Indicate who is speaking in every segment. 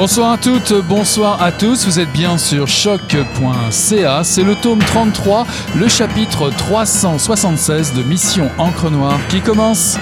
Speaker 1: Bonsoir à toutes, bonsoir à tous, vous êtes bien sur choc.ca, c'est le tome 33, le chapitre 376 de Mission Encre Noire qui commence.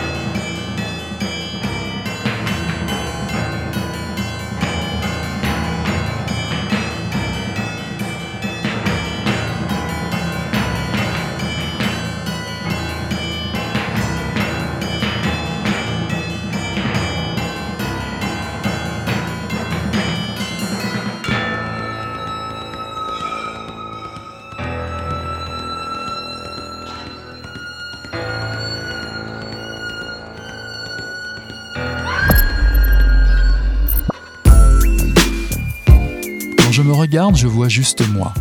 Speaker 1: Je vois juste moi.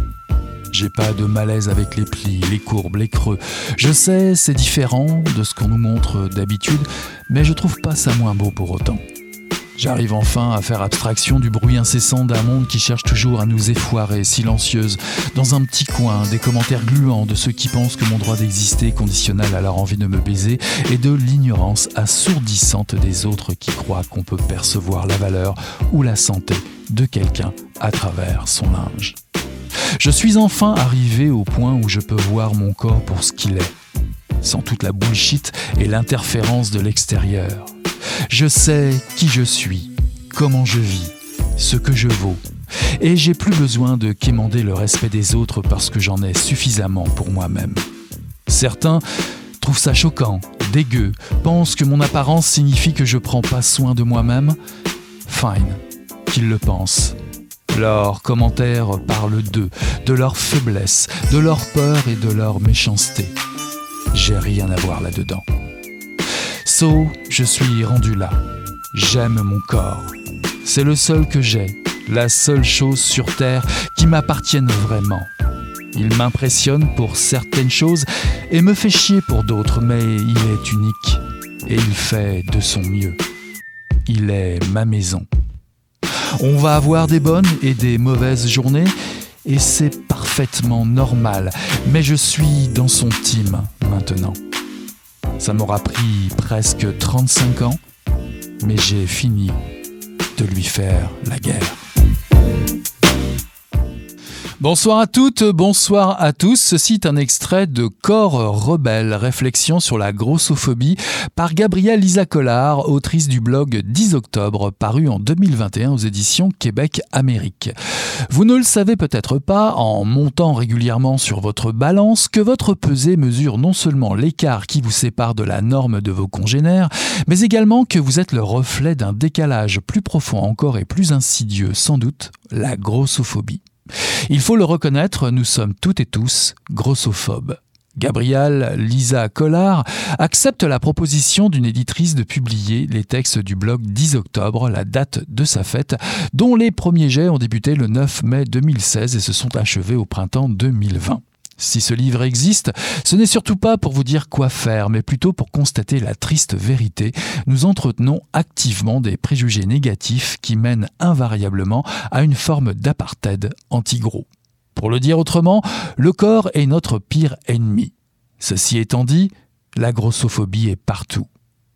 Speaker 1: J'ai pas de malaise avec les plis, les courbes, les creux. Je sais, c'est différent de ce qu'on nous montre d'habitude, mais je trouve pas ça moins beau pour autant. J'arrive enfin à faire abstraction du bruit incessant d'un monde qui cherche toujours à nous effoirer, silencieuse, dans un petit coin, des commentaires gluants de ceux qui pensent que mon droit d'exister est conditionnel à leur envie de me baiser, et de l'ignorance assourdissante des autres qui croient qu'on peut percevoir la valeur ou la santé de quelqu'un à travers son linge. Je suis enfin arrivé au point où je peux voir mon corps pour ce qu'il est, sans toute la bullshit et l'interférence de l'extérieur. Je sais qui je suis, comment je vis, ce que je vaux, et j'ai plus besoin de quémander le respect des autres parce que j'en ai suffisamment pour moi-même. Certains trouvent ça choquant, dégueu, pensent que mon apparence signifie que je prends pas soin de moi-même. Fine, qu'ils le pensent. Leurs commentaires parlent d'eux, de leur faiblesse, de leur peur et de leur méchanceté. J'ai rien à voir là-dedans. So, je suis rendu là. J'aime mon corps. C'est le seul que j'ai, la seule chose sur Terre qui m'appartienne vraiment. Il m'impressionne pour certaines choses et me fait chier pour d'autres, mais il est unique et il fait de son mieux. Il est ma maison. On va avoir des bonnes et des mauvaises journées, et c'est parfaitement normal, mais je suis dans son team maintenant. Ça m'aura pris presque 35 ans, mais j'ai fini de lui faire la guerre. Bonsoir à toutes, bonsoir à tous. Ceci est un extrait de Corps rebelle, réflexion sur la grossophobie par Gabrielle Lisa Collard, autrice du blog 10 octobre, paru en 2021 aux éditions Québec-Amérique. Vous ne le savez peut-être pas, en montant régulièrement sur votre balance, que votre pesée mesure non seulement l'écart qui vous sépare de la norme de vos congénères, mais également que vous êtes le reflet d'un décalage plus profond encore et plus insidieux, sans doute, la grossophobie. Il faut le reconnaître, nous sommes toutes et tous grossophobes. Gabrielle Lisa Collard accepte la proposition d'une éditrice de publier les textes du blog 10 octobre, la date de sa fête, dont les premiers jets ont débuté le 9 mai 2016 et se sont achevés au printemps 2020. Si ce livre existe, ce n'est surtout pas pour vous dire quoi faire, mais plutôt pour constater la triste vérité. Nous entretenons activement des préjugés négatifs qui mènent invariablement à une forme d'apartheid anti-gros. Pour le dire autrement, le corps est notre pire ennemi. Ceci étant dit, la grossophobie est partout.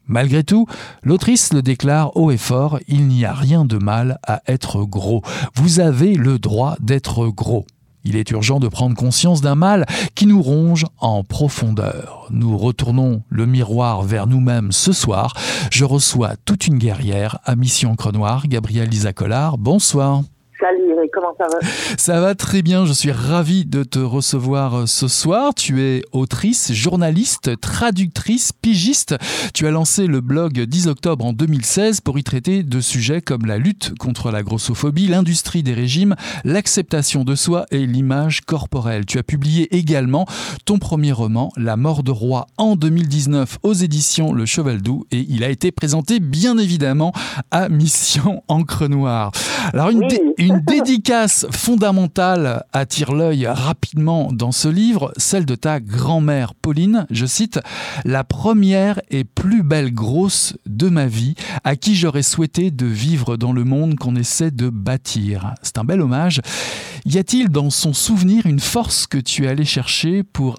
Speaker 1: Malgré tout, l'autrice le déclare haut et fort, il n'y a rien de mal à être gros. Vous avez le droit d'être gros. Il est urgent de prendre conscience d'un mal qui nous ronge en profondeur. Nous retournons le miroir vers nous-mêmes ce soir. Je reçois toute une guerrière à Mission Crenoir, Gabrielle Lisa Collard. Bonsoir.
Speaker 2: Salut comment ça va
Speaker 1: Ça va très bien, je suis ravi de te recevoir euh, ce soir. Tu es autrice, journaliste, traductrice, pigiste. Tu as lancé le blog 10 octobre en 2016 pour y traiter de sujets comme la lutte contre la grossophobie, l'industrie des régimes, l'acceptation de soi et l'image corporelle. Tu as publié également ton premier roman, La mort de roi, en 2019 aux éditions Le Cheval Doux et il a été présenté bien évidemment à Mission Encre Noire. Alors une, une une dédicace fondamentale attire l'œil rapidement dans ce livre, celle de ta grand-mère Pauline, je cite, La première et plus belle grosse de ma vie, à qui j'aurais souhaité de vivre dans le monde qu'on essaie de bâtir. C'est un bel hommage. Y a-t-il dans son souvenir une force que tu es allé chercher pour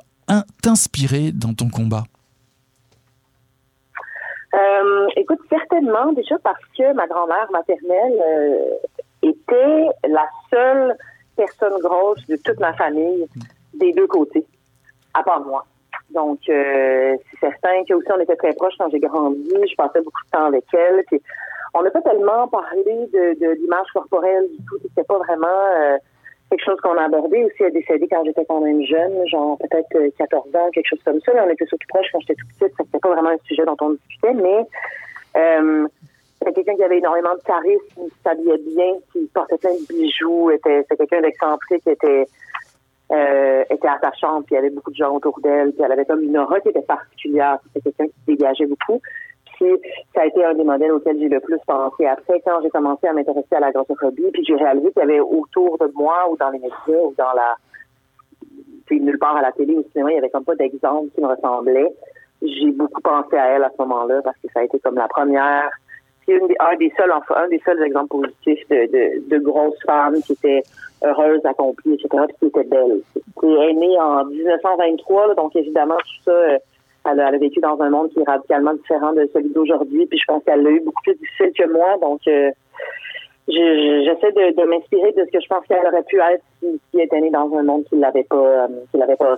Speaker 1: t'inspirer dans ton combat?
Speaker 2: Euh, écoute, certainement, déjà parce que ma grand-mère maternelle euh, était la seule personne grosse de toute ma famille des deux côtés, à part moi. Donc, euh, c'est certain que aussi on était très proches quand j'ai grandi. Je passais beaucoup de temps avec elle. Puis, on n'a pas tellement parlé de, de l'image corporelle du tout. C'était pas vraiment euh, quelque chose qu'on a abordé. Aussi, elle a décédé quand j'étais quand même jeune, genre peut-être 14 euh, ans, quelque chose comme ça. Mais on était surtout proches quand j'étais tout petite. C'était pas vraiment un sujet dont on discutait, mais euh, c'était quelqu'un qui avait énormément de charisme, qui s'habillait bien, qui portait plein de bijoux. Était, c'était quelqu'un d'excentrique, qui était euh, était attachante, puis il y avait beaucoup de gens autour d'elle, puis elle avait comme une aura qui était particulière. C'était quelqu'un qui dégageait beaucoup. Puis ça a été un des modèles auxquels j'ai le plus pensé. Après, quand j'ai commencé à m'intéresser à la grossophobie, puis j'ai réalisé qu'il y avait autour de moi, ou dans les médias, ou dans la... Puis nulle part à la télé ou au cinéma, il y avait comme pas d'exemple qui me ressemblait. J'ai beaucoup pensé à elle à ce moment-là, parce que ça a été comme la première un des seuls des seuls exemples positifs de, de, grosses femmes qui étaient heureuses, accomplies, etc., puis qui étaient belles. Elle est née en 1923, donc évidemment, tout ça, euh, elle a, vécu dans un monde qui est radicalement différent de celui d'aujourd'hui, puis je pense qu'elle l'a eu beaucoup plus difficile que moi, donc euh, j'essaie de, m'inspirer de ce que je pense qu'elle aurait pu être si, elle était née dans un monde qui l'avait pas, euh, qui l'avait pas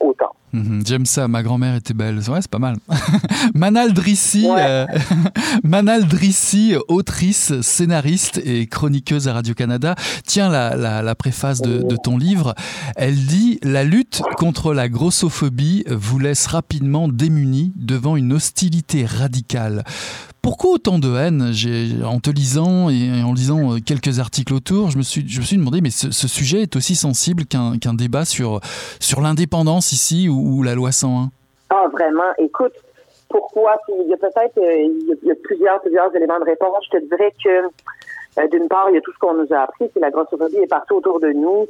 Speaker 2: autant.
Speaker 1: Mhm, j'aime ça. Ma grand-mère était belle. Ouais, c'est pas mal. Manal Drissi, euh, Manal Drissi, autrice, scénariste et chroniqueuse à Radio Canada. Tiens la, la, préface de, de, ton livre. Elle dit la lutte contre la grossophobie vous laisse rapidement démunis devant une hostilité radicale. Pourquoi autant de haine En te lisant et en lisant euh, quelques articles autour, je me suis, je me suis demandé, mais ce, sujet est aussi sensible qu'un débat sur, sur l'indépendance ici ou, la loi 101
Speaker 2: Ah, vraiment. Écoute, pourquoi? Il y a peut-être euh, plusieurs, plusieurs éléments de réponse. Je te dirais que, euh, d'une part, il y a tout ce qu'on nous a appris, c'est la grossophobie est partout autour de nous.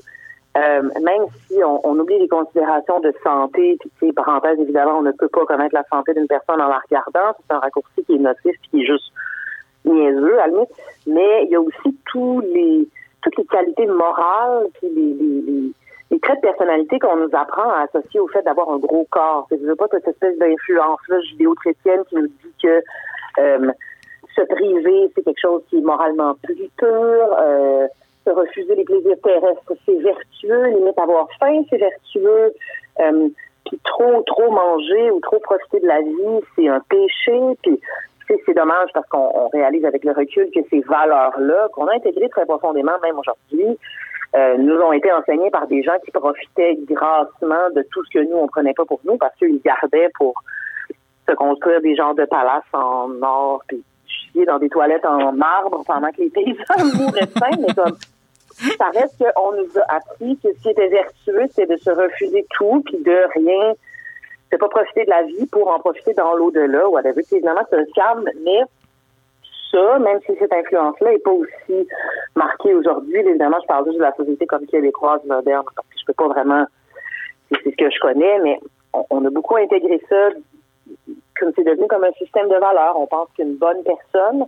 Speaker 2: Euh, même si on, on, oublie les considérations de santé, puis parenthèse, évidemment, on ne peut pas connaître la santé d'une personne en la regardant, c'est un raccourci qui est nocif, qui est juste niaiseux, à la mais il y a aussi tous les toutes les qualités morales, puis les, les, les, traits de personnalité qu'on nous apprend à associer au fait d'avoir un gros corps. Je veux pas cette espèce d'influence-là judéo-chrétienne qui nous dit que euh, se priver, c'est quelque chose qui est moralement plus pur, euh, se refuser les plaisirs terrestres, c'est vertueux, limite avoir faim, c'est vertueux. Euh, puis trop, trop manger ou trop profiter de la vie, c'est un péché. Puis c'est dommage parce qu'on réalise avec le recul que ces valeurs-là, qu'on a intégrées très profondément, même aujourd'hui, euh, nous ont été enseignées par des gens qui profitaient grassement de tout ce que nous, on prenait pas pour nous parce qu'ils gardaient pour se construire des genres de palaces en or, puis chier dans des toilettes en marbre pendant que les paysans de faim, mais comme ça reste qu'on nous a appris que ce qui était vertueux, c'est de se refuser tout, puis de rien, de pas profiter de la vie pour en profiter dans l'au-delà, ou whatever. Évidemment, c'est un calme, mais ça, même si cette influence-là n'est pas aussi marquée aujourd'hui, évidemment, je parle juste de la société comme québécoise moderne, parce que je peux pas vraiment, c'est ce que je connais, mais on a beaucoup intégré ça comme c'est devenu comme un système de valeurs. On pense qu'une bonne personne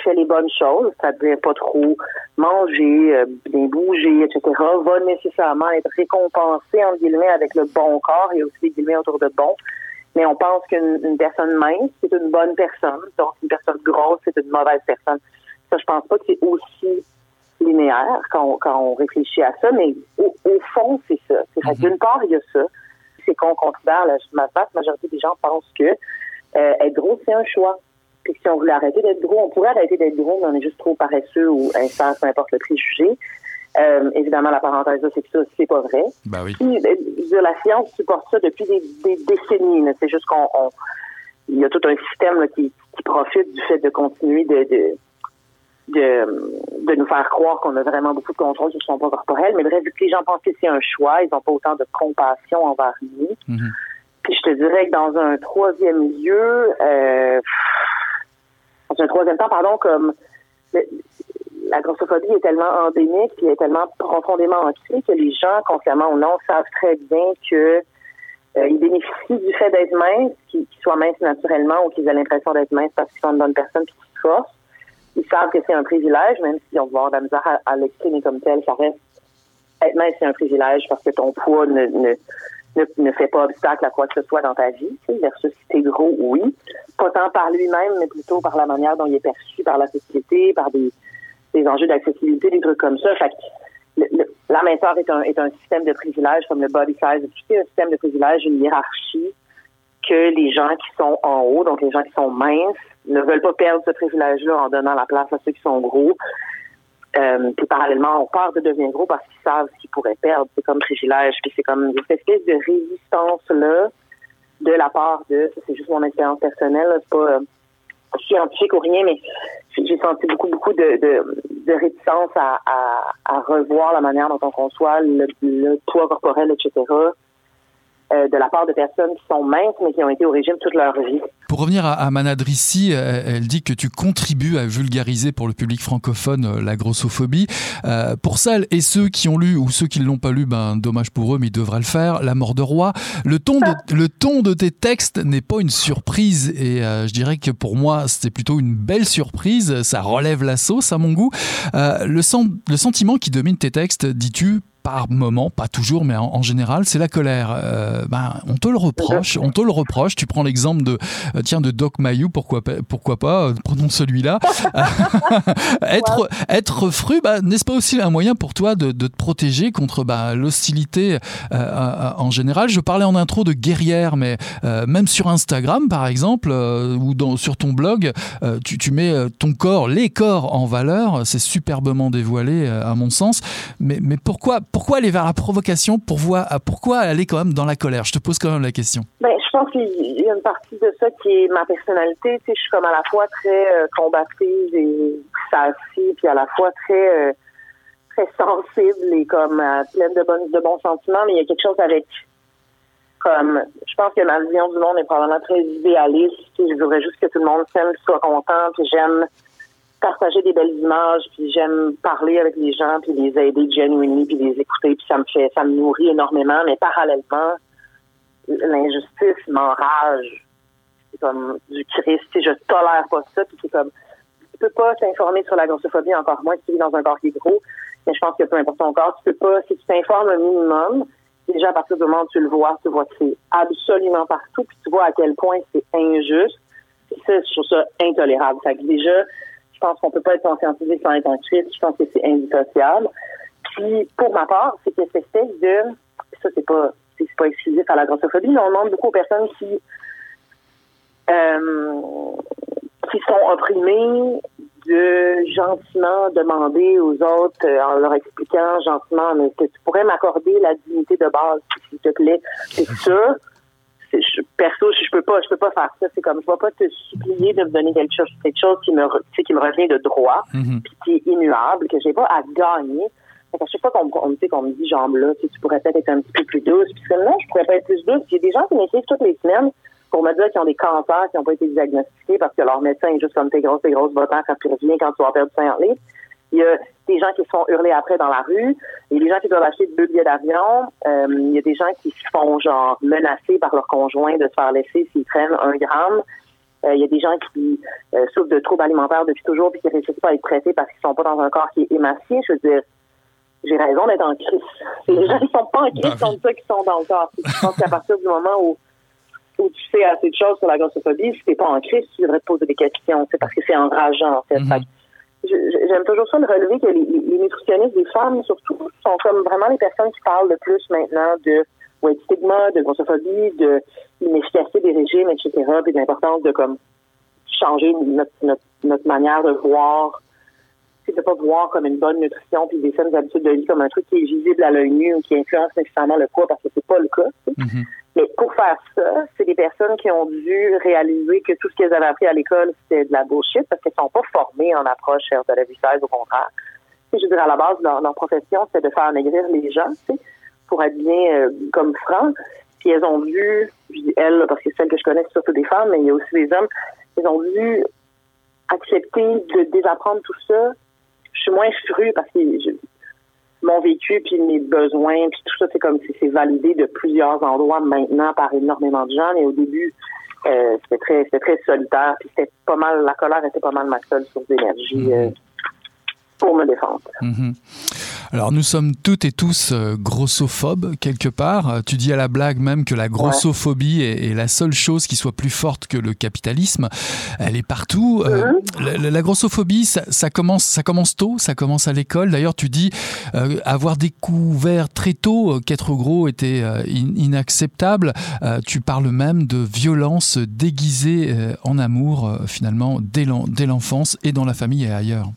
Speaker 2: fait les bonnes choses, c'est-à-dire pas trop manger, euh, bien bouger, etc., va nécessairement être récompensé, en guillemets, avec le bon corps et aussi des guillemets autour de bon. Mais on pense qu'une personne mince, c'est une bonne personne. Donc, une personne grosse, c'est une mauvaise personne. Ça, je pense pas que c'est aussi linéaire quand on, quand on réfléchit à ça, mais au, fond, c'est ça. C'est mm D'une part, il y a ça. C'est qu'on considère, la, la vaste majorité des gens pensent que euh, être gros, c'est un choix. Puis si on voulait arrêter d'être gros, on pourrait arrêter d'être gros, mais on est juste trop paresseux ou instant, peu importe le préjugé. Euh, évidemment, la parenthèse, c'est que ça, c'est pas vrai.
Speaker 1: Ben oui.
Speaker 2: Puis, euh, la science supporte ça depuis des, décennies. C'est juste qu'on il y a tout un système qui, qui, profite du fait de continuer de, de, de, de nous faire croire qu'on a vraiment beaucoup de contrôle sur son poids corporel. Mais bref, vu que les gens pensent que c'est un choix, ils n'ont pas autant de compassion envers nous. Mm-hmm. Puis je te dirais que dans un troisième lieu, euh, dans un troisième temps, pardon, comme la grossophobie est tellement endémique et est tellement profondément ancrée que les gens, consciemment ou non, savent très bien que euh, ils bénéficient du fait d'être minces, qu'ils soient minces naturellement ou qu'ils aient l'impression d'être minces parce qu'ils sont une bonne personne et qu'ils forcent. Ils savent que c'est un privilège, même si on va avoir de la misère à, l'exprimer comme tel, ça reste être mince, c'est un privilège parce que ton poids ne ne, ne, fait pas obstacle à quoi que ce soit dans ta vie, tu sais, versus si t'es gros, oui. Pas tant par lui-même, mais plutôt par la manière dont il est perçu par la société, par des des enjeux d'accessibilité, des trucs comme ça. Fait la minceur est un, est un système de privilèges comme le body size, c'est un système de privilèges, une hiérarchie que les gens qui sont en haut, donc les gens qui sont minces, ne veulent pas perdre ce privilège-là en donnant la place à ceux qui sont gros. Euh, puis parallèlement, on peur de devenir gros parce qu'ils savent ce qu'ils pourraient perdre. C'est comme privilège. Puis c'est comme cette espèce de résistance-là de la part de, c'est juste mon expérience personnelle, c'est pas euh, scientifique ou rien, mais j'ai senti beaucoup, beaucoup de, de, de réticence à, à, à, revoir la manière dont on conçoit le, le poids corporel, etc. Euh, de la part de personnes qui sont minces, mais qui ont été au régime toute leur vie.
Speaker 1: Pour revenir à, à Manadrissi, euh, elle dit que tu contribues à vulgariser pour le public francophone euh, la grossophobie. Euh, pour celles et ceux qui ont lu ou ceux qui ne l'ont pas lu, ben dommage pour eux, mais ils devraient le faire. La mort de roi. Le ton de, le ton de tes textes n'est pas une surprise et euh, je dirais que pour moi c'était plutôt une belle surprise. Ça relève la sauce à mon goût. Le, sen le sentiment qui domine tes textes, dis-tu, par moment, pas toujours, mais en, en général, c'est la colère. Euh, ben, on te le reproche, on te le reproche. Tu prends l'exemple de, euh, tiens, de Doc Mayou, pourquoi pas, pourquoi pas euh, prenons celui-là. être, être fru, ben, n'est-ce pas aussi un moyen pour toi de, de te protéger contre ben, l'hostilité euh, en général? Je parlais en intro de guerrière, mais euh, même sur Instagram, par exemple, ou dans, sur ton blog, tu, tu, mets ton corps, les corps en valeur. C'est superbement dévoilé, à mon sens. Mais, mais pourquoi pourquoi aller vers la provocation pour voir, pourquoi aller quand même dans la colère? Je te pose quand même la question.
Speaker 2: Ben, je pense qu'il y a une partie de ça qui est ma personnalité. Tu sais, je suis comme à la fois très euh, et sassy, puis à la fois très euh, très sensible et comme euh, pleine de, bonnes, de bons sentiments. Mais il y a quelque chose avec comme je pense que ma vision du monde est probablement très idéaliste. Je voudrais juste que tout le monde s'aime, soit content, puis j'aime partager des belles images, puis j'aime parler avec les gens, puis les aider genuinely, puis les écouter, puis ça me fait, ça me nourrit énormément. Mais parallèlement, l'injustice m'enrage. C'est comme du Christ, je tolère pas ça, puis c'est comme, tu peux pas t'informer sur la grossophobie, encore moins si tu vis dans un corps qui est gros, mais je pense que peu importe ton corps, tu peux pas, si tu t'informes un minimum, déjà à partir du moment où tu le vois, tu vois que c'est absolument partout, puis tu vois à quel point c'est injuste, ça, je trouve ça intolérable. Fait déjà, pense qu'on peut pas être conscientisé sans être crise. Je pense que c'est indissociable. Puis, pour ma part, c'est que cette espèce de, ça, c'est pas, c'est pas exclusif à la grossophobie, mais on demande beaucoup aux personnes qui, euh, qui sont opprimées de gentiment demander aux autres, euh, en leur expliquant gentiment, mais que tu pourrais m'accorder la dignité de base, s'il te plaît. C'est ça je, perso, je, peux pas, je peux pas faire ça. C'est comme, je vais pas te supplier de me donner quelque chose, quelque chose qui me, qui me revient de droit,
Speaker 1: Mhm.
Speaker 2: puis qui est immuable, que j'ai pas à gagner. Fait qu'à chaque fois qu'on on, qu'on me dit, genre là, tu, pourrais peut-être être un petit peu plus douce, puis non, je pourrais pas être plus douce. Il y a des gens qui m'écrivent toutes les semaines pour me dire qu'ils ont des cancers qui n'ont pas été diagnostiqués parce que leur médecin est juste comme tes grosses, tes grosses bottins quand tu reviens quand tu vas perdre 5 livres. Il y a des gens qui se font hurler après dans la rue. Il y a des gens qui doivent acheter deux billets d'avion. Euh, il y a des gens qui se font genre menacer par leur conjoint de se faire laisser s'ils prennent un gramme. Euh, il y a des gens qui euh, souffrent de troubles alimentaires depuis toujours puis qui ne réussissent pas à être traités parce qu'ils sont pas dans un corps qui est émacié. Je veux dire, j'ai raison d'être en crise. Les gens qui sont pas en crise sont ceux qui sont dans le corps. Je pense qu'à partir du moment où où tu sais assez de choses sur la grossophobie, si t'es pas en crise, tu devrais te poser des questions. C'est parce que c'est enrageant, en fait.
Speaker 1: Mhm.
Speaker 2: J'aime toujours ça de relever que les, nutritionnistes des femmes, surtout, sont comme vraiment les personnes qui parlent le plus maintenant de ouais, de stigma, de grossophobie, de l'inefficacité des régimes, etc., puis de l'importance de comme changer notre, notre, notre manière de voir, c'est de pas voir comme une bonne nutrition puis des saines habitudes de vie comme un truc qui est visible à l'œil nu ou qui influence nécessairement le poids parce que c'est pas le cas.
Speaker 1: Mhm.
Speaker 2: Mais pour faire ça, c'est des personnes qui ont dû réaliser que tout ce qu'elles avaient appris à l'école, c'était de la bullshit parce qu'elles sont pas formées en approche de la vie 16, au contraire. Je veux dire, à la base, leur, leur profession, c'était de faire maigrir les gens, tu sais, pour être bien euh, comme franc. Puis elles ont dû, je dis elles, parce que celles que je connais, c'est surtout des femmes, mais il y a aussi des hommes, ils ont dû accepter de désapprendre tout ça. Je suis moins fru parce que je, mon vécu puis mes besoins puis tout ça c'est comme si c'est validé de plusieurs endroits maintenant par énormément de gens. Mais au début euh, c'était très c'était très solitaire puis c'était pas mal la colère était pas mal ma seule source d'énergie euh, pour me défendre.
Speaker 1: Mhm. Alors nous sommes toutes et tous euh, grossophobes quelque part. Tu dis à la blague même que la grossophobie est, la seule chose qui soit plus forte que le capitalisme. Elle est partout. Euh, mhm. la, grossophobie, ça, commence, ça commence tôt, ça commence à l'école. D'ailleurs, tu dis euh, avoir découvert très tôt qu'être gros était inacceptable. tu parles même de violence déguisée en amour finalement dès l'enfance et dans la famille et ailleurs.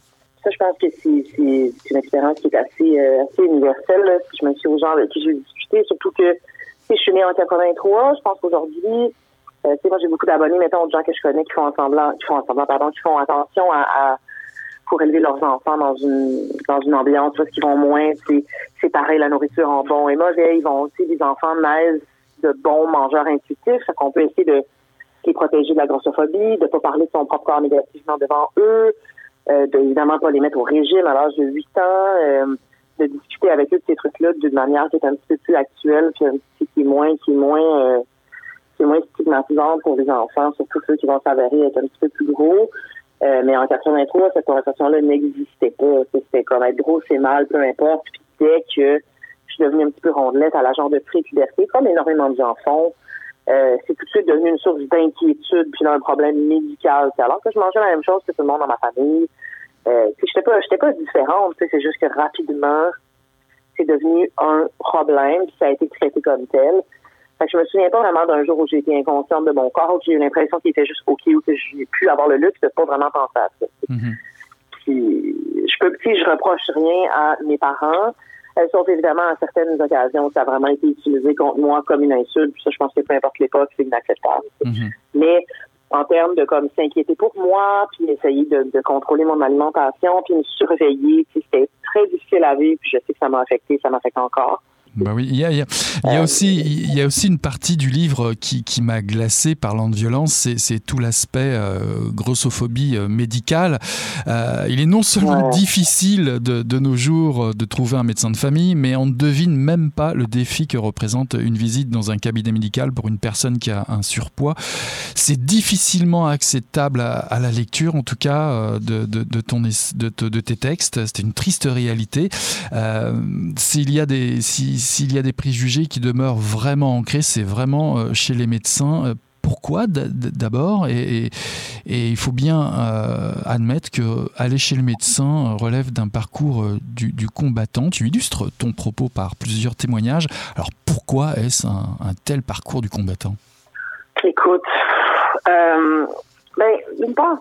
Speaker 2: Je pense que c'est une expérience qui est assez, euh, assez universelle. Je me suis aux gens avec qui j'ai discuté, surtout que si je suis née en 83, je pense qu'aujourd'hui, euh, moi j'ai beaucoup d'abonnés, mettons, de gens que je connais qui font semblant, qui font semblant, pardon, qui font attention à, pour élever leurs enfants dans une dans une ambiance parce qu'ils vont moins c'est pareil la nourriture en bon et mauvais ils vont aussi les enfants naissent de bons mangeurs intuitifs ça qu'on peut essayer de les protéger de la grossophobie de pas parler de son propre corps négativement devant eux euh, de évidemment pas les mettre au régime à l'âge de 8 ans, euh, de discuter avec eux de ces trucs-là d'une manière qui est un petit peu plus actuelle, puis un petit qui est moins, qui est moins, euh, qui est moins stigmatisante pour les enfants, surtout ceux qui vont s'avérer être un petit peu plus gros. Euh, mais en 83, cette conversation-là n'existait pas. C'était comme être gros, c'est mal, peu importe. Puis dès que je suis devenue un petit peu rondelette à la genre de pré-puberté, comme énormément de gens font, euh, c'est tout de suite devenu une source d'inquiétude puis d'un problème médical. Alors que je mangeais la même chose que tout le monde dans ma famille. Euh, j'étais pas, j'étais pas différente. C'est juste que rapidement, c'est devenu un problème. Puis ça a été traité comme tel. Fait que je me souviens pas vraiment d'un jour où j'ai été inconsciente de mon corps, où j'ai eu l'impression qu'il était juste ok, ou que j'ai pu avoir le luxe de pas vraiment penser à ça. Mm-hmm. Puis je peux, si je reproche rien à mes parents, elles sont évidemment à certaines occasions, ça a vraiment été utilisé contre moi comme une insulte. Puis ça, je pense que peu importe l'époque, c'est inacceptable. Mhm. Mais en termes de comme s'inquiéter pour moi, puis essayer de, de, contrôler mon alimentation, puis me surveiller, c'était très difficile à vivre. Puis je sais que ça m'a affecté, ça m'affecte encore.
Speaker 1: Bah oui, il y a, il y a, il y a aussi, il y a aussi une partie du livre qui, qui m'a glacé parlant de violence, c'est tout l'aspect euh, grossophobie euh, médicale. Euh, il est non seulement difficile de, de, nos jours de trouver un médecin de famille, mais on ne devine même pas le défi que représente une visite dans un cabinet médical pour une personne qui a un surpoids. C'est difficilement acceptable à, à, la lecture, en tout cas, de, de, de, ton, de, de tes textes. C'est une triste réalité. S'il y a des, si, s'il y a des préjugés qui demeurent vraiment ancrés, c'est vraiment euh, chez les médecins. Euh, pourquoi d'abord et, il faut bien euh, admettre que aller chez le médecin relève d'un parcours du, combattant. Tu illustres ton propos par plusieurs témoignages. Alors pourquoi est-ce un, tel parcours du combattant?
Speaker 2: Écoute, euh, ben,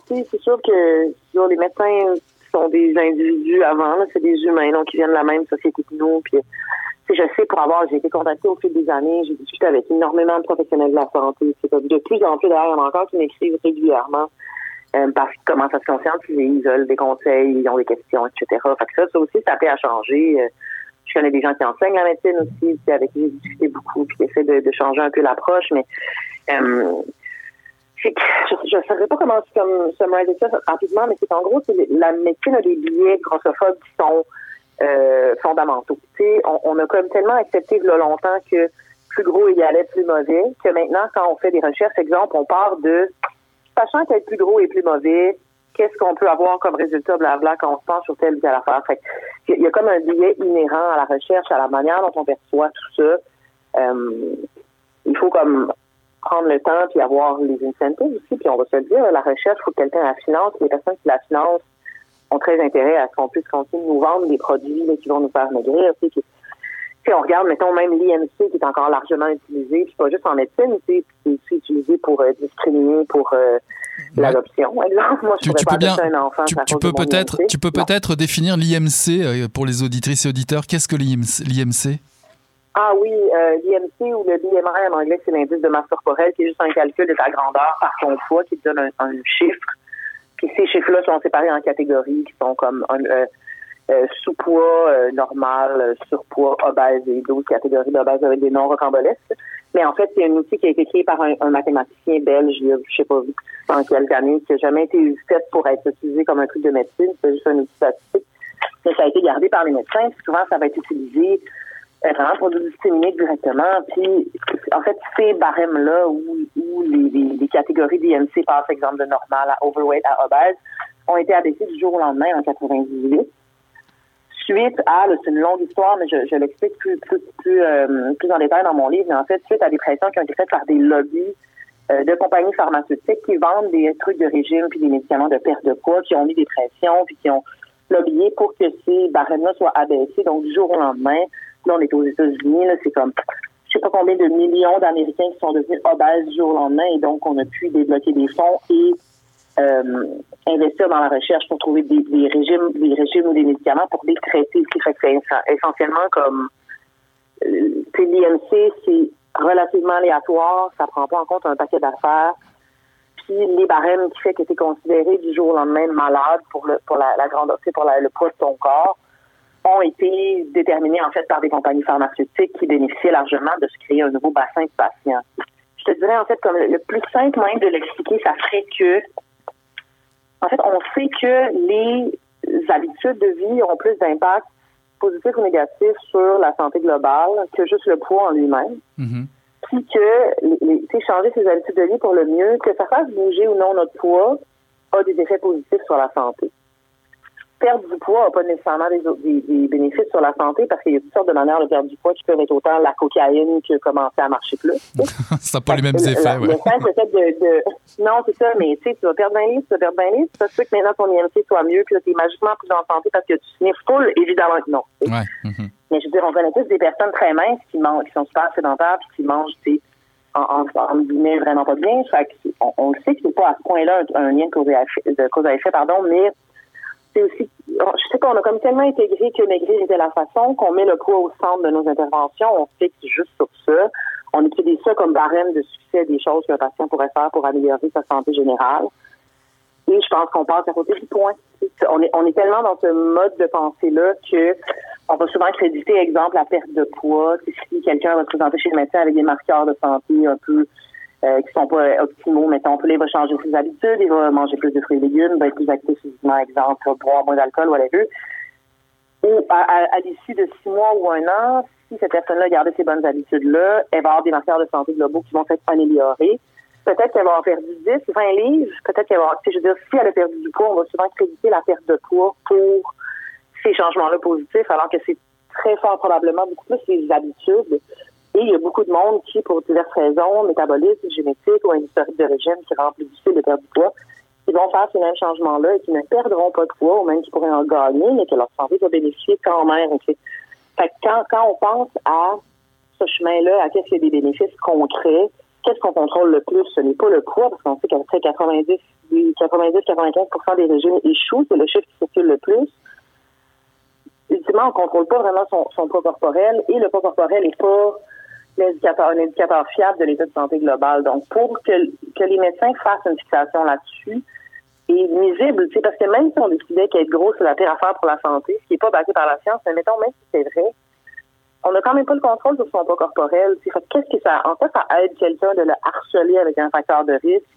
Speaker 2: c'est sûr que les médecins sont des individus avant, c'est des humains, donc ils viennent de la même société que nous, je sais pour avoir, j'ai été contactée au fil des années, j'ai discuté avec énormément de professionnels de la santé. C'est de plus en plus d'ailleurs, il y en a encore qui m'écrivent régulièrement euh, parce que comment ça se puis ils veulent des conseils, ils ont des questions, etc. Fait que ça, ça aussi, ça fait à changer. Euh, je connais des gens qui enseignent la médecine aussi, avec qui j'ai discuté beaucoup, puis qui essaient de, changer un peu l'approche, mais euh, je ne saurais pas comment comme, summariser ça rapidement, mais c'est en gros, la médecine a des billets grossophobes qui sont euh, fondamentaux. On, on, a comme tellement accepté il y a longtemps que plus gros égalait plus mauvais, que maintenant, quand on fait des recherches, exemple, on part de sachant qu'être plus gros et plus mauvais, qu'est-ce qu'on peut avoir comme résultat, blabla, quand on se penche sur telle ou telle affaire? Fait il y a comme un biais inhérent à la recherche, à la manière dont on perçoit tout ça. Euh, il faut comme prendre le temps puis avoir les incentives aussi, puis on va se dire, la recherche, il faut que quelqu'un la finance, les personnes qui la financent ont très intérêt à ce qu'on puisse continuer de nous vendre des produits qui vont nous faire maigrir. Si on regarde, mettons, même l'IMC qui est encore largement utilisé, puis pas juste en médecine, c'est aussi utilisé pour euh, discriminer pour euh, l'adoption, Moi, je tu, peux bien, un enfant
Speaker 1: tu, peux peut-être, tu peux peut-être définir l'IMC euh, pour les auditrices et auditeurs. Qu'est-ce que l'IMC
Speaker 2: ah oui, l'IMC ou le BMI en anglais, c'est l'indice de masse corporelle qui est juste un calcul de ta grandeur par ton poids qui te donne un chiffre ces chiffres-là sont séparés en catégories qui sont comme euh, euh, sous-poids euh, normal, surpoids, obèse et d'autres catégories d'obèse avec des noms rocambolesques. Mais en fait, c'est un outil qui a été créé par un, mathématicien belge, je sais pas en quelle année, qui n'a jamais été fait pour être utilisé comme un truc de médecine. C'est juste un outil statistique. Mais ça a été gardé par les médecins. Souvent, ça va être utilisé vraiment pour nous disséminer directement. Puis, en fait, ces barèmes-là où, où les, catégories d'IMC passent, exemple, de normal à overweight à obèse, ont été abaissés du jour au lendemain en 98 suite à, c'est une longue histoire, mais je, l'explique plus, plus, plus, euh, plus en détail dans mon livre, mais en fait, suite à des pressions qui ont été faites par des lobbies euh, de compagnies pharmaceutiques qui vendent des trucs de régime puis des médicaments de perte de poids, qui ont mis des pressions puis qui ont lobbyé pour que ces barèmes-là soient abaissés. Donc, du jour au lendemain, là, on est aux États-Unis, c'est comme je sais pas combien de millions d'Américains qui sont devenus obèses du jour au lendemain et donc on a pu débloquer des fonds et euh, investir dans la recherche pour trouver des, régimes, des régimes ou des médicaments pour les traiter. c'est essentiellement comme euh, l'IMC, c'est relativement aléatoire, ça prend pas en compte un paquet d'affaires. Puis les barèmes qui fait que tu es considéré du jour au lendemain malade pour le pour la, la grande pour le poids de ton corps ont été déterminés en fait par des compagnies pharmaceutiques qui bénéficiaient largement de se créer un nouveau bassin de patients. Je te dirais en fait comme le plus simple moyen de l'expliquer, ça serait que en fait, on sait que les habitudes de vie ont plus d'impact positif ou négatif sur la santé globale que juste le poids en lui-même. Mm-hmm. Puis que les, changer ses habitudes de vie pour le mieux, que ça fasse bouger ou non notre poids, a des effets positifs sur la santé perdre du poids n'a pas nécessairement des, des, bénéfices sur la santé parce qu'il y a toutes sortes de manières de perdre du poids qui peuvent être autant la cocaïne que commencer à marcher plus.
Speaker 1: ça n'a pas les mêmes effets,
Speaker 2: ouais. de, Non, c'est ça, mais tu sais, tu vas perdre 20 livres, tu vas perdre 20 livres, ça se que maintenant ton IMC soit mieux, que tu es magiquement plus en santé parce que tu sniffes full, évidemment que non.
Speaker 1: Ouais. Mm-hmm.
Speaker 2: Mais je veux dire, on connaît tous des personnes très minces qui, mangent, qui sont super sédentaires puis qui mangent, tu sais, en, en, guillemets, vraiment pas bien. Fait on, on le sait que c'est pas à ce point-là un, lien de cause à effet, de cause à effet pardon, mais c'est aussi, je sais qu'on a comme tellement intégré que maigrir était la façon qu'on met le poids au centre de nos interventions. On que juste sur ça. On utilise ça comme barème de succès des choses qu'un patient pourrait faire pour améliorer sa santé générale. Et je pense qu'on passe à côté du point. On est, on est tellement dans ce mode de pensée-là que on va souvent créditer, exemple, la perte de poids. Si quelqu'un va se présenter chez le médecin avec des marqueurs de santé un peu euh, qui sont pas optimaux. Mettons, il va changer ses habitudes, il va manger plus de fruits et légumes, va être plus actif physiquement, exemple, boire moins d'alcool. Ou à, à, l'issue de six mois ou un an, si cette personne-là garde ces bonnes habitudes-là, elle va avoir des marqueurs de santé globaux qui vont être améliorés. Peut-être qu'elle va avoir perdu 10, 20 livres. Peut-être qu'elle va avoir, je veux dire, si elle a perdu du poids, on va souvent créditer la perte de poids pour ces changements-là positifs, alors que c'est très fort probablement beaucoup plus les habitudes et il y a beaucoup de monde qui, pour diverses raisons, métabolisme, génétique ou un historique de régime qui rend plus difficile de perdre du poids, qui vont faire ces mêmes changements-là et qui ne perdront pas de poids ou même qui pourraient en gagner, mais que leur santé va bénéficier quand même. Fait que quand, quand on pense à ce chemin-là, à qu'est-ce qu'il y a des bénéfices concrets, qu'est-ce qu'on contrôle le plus? Ce n'est pas le poids, parce qu'on sait qu'après 90, 90-95% des régimes échouent, c'est le chiffre qui circule le plus. Ultimement, on ne contrôle pas vraiment son, son poids corporel et le poids corporel n'est pas un indicateur fiable de l'état de santé global. Donc, pour que, les médecins fassent une fixation là-dessus, et nuisible, tu sais, parce que même si on décidait qu'être gros, c'est la pire affaire pour la santé, ce qui n'est pas basé par la science, mais mettons, même si c'est vrai, on n'a quand même pas le contrôle sur son poids corporel. Qu'est-ce que ça, en fait, ça aide quelqu'un de le harceler avec un facteur de risque?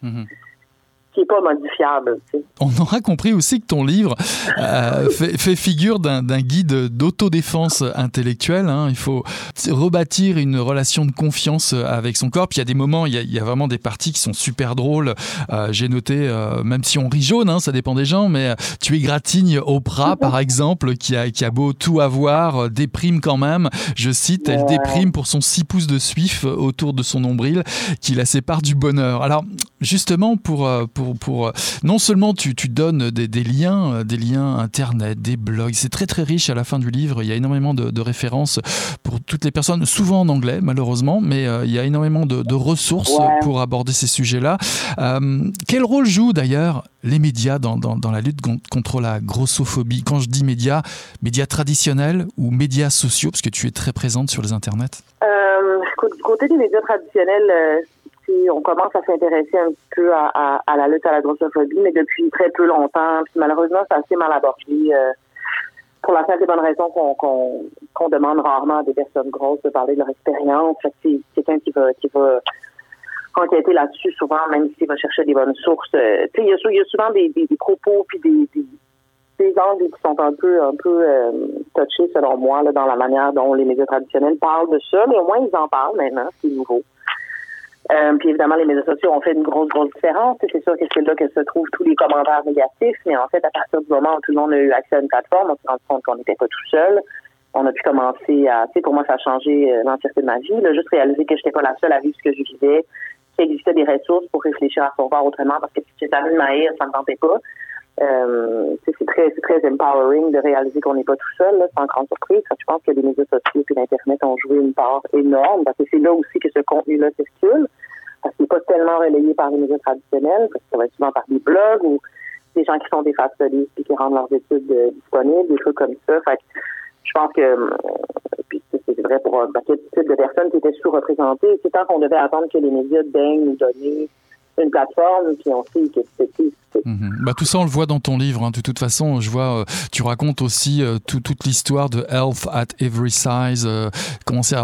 Speaker 2: Pas modifiable.
Speaker 1: On aura compris aussi que ton livre euh, fait, figure d'un guide d'autodéfense intellectuelle. Hein. Il faut rebâtir une relation de confiance avec son corps. Puis il y a des moments, il y a, vraiment des parties qui sont super drôles. Euh, j'ai noté, euh, même si on rit jaune, hein, ça dépend des gens, mais tu égratignes Oprah, par exemple, qui a, qui a beau tout avoir, déprime quand même. Je cite, elle déprime pour son 6 pouces de suif autour de son nombril qui la sépare du bonheur. Alors, justement, pour, pour pour, euh, non seulement tu, tu donnes des, des, liens, euh, des liens internet, des blogs, c'est très très riche à la fin du livre. Il y a énormément de, de références pour toutes les personnes, souvent en anglais malheureusement, mais euh, il y a énormément de, de ressources pour aborder ces sujets-là. quel rôle jouent d'ailleurs les médias dans, dans, dans, la lutte contre la grossophobie? Quand je dis médias, médias traditionnels ou médias sociaux, parce que tu es très présente sur les internets.
Speaker 2: Euh, côté des médias traditionnels, on commence à s'intéresser un petit peu à, la lutte à la grossophobie, mais depuis très peu longtemps. Puis malheureusement, c'est assez mal abordé. Euh, pour la simple et bonne raison qu'on demande rarement à des personnes grosses de parler de leur expérience. C'est quelqu'un qui va enquêter là-dessus souvent, même s'il va chercher des bonnes sources. Euh, il y, a souvent des, propos puis des, angles qui sont un peu un peu euh, touchés selon moi dans la manière dont les médias traditionnels parlent de ça, mais au moins ils en parlent maintenant, c'est nouveau. Euh, puis évidemment, les médias sociaux ont fait une grosse, grosse différence. C'est sûr que c'est là que se trouvent tous les commentaires négatifs, mais en fait, à partir du moment où tout le monde a eu accès à une plateforme, on s'est rendu compte qu'on n'était pas tout seul. On a pu commencer à, tu sais, pour moi, ça a changé euh, l'entièreté de ma vie. Là, juste réaliser que je n'étais pas la seule à vivre ce que je vivais, qu'il existait des ressources pour réfléchir à voir autrement, parce que si j'étais à de m'haïr, ça ne me tentait pas. Euh, c'est très, très empowering de réaliser qu'on n'est pas tout seul, là, sans grande surprise. je pense que les médias sociaux et l'Internet ont joué une part énorme, parce que c'est là aussi que ce contenu-là circule, parce qu'il n'est pas tellement relayé par les médias traditionnels, parce que ça va être souvent par des blogs ou des gens qui font des faces et qui rendent leurs études euh, disponibles, des trucs comme ça. Fait je pense que euh, c'est vrai pour un paquet de personnes qui étaient sous-représentées. C'est tant qu'on devait attendre que les médias daignent nous donner une plateforme, puis on sait que c'est
Speaker 1: Mhm. Bah, tout ça, on le voit dans ton livre. Hein. De toute façon, je vois, euh, tu racontes aussi euh, toute l'histoire de Health at Every Size. Euh, à,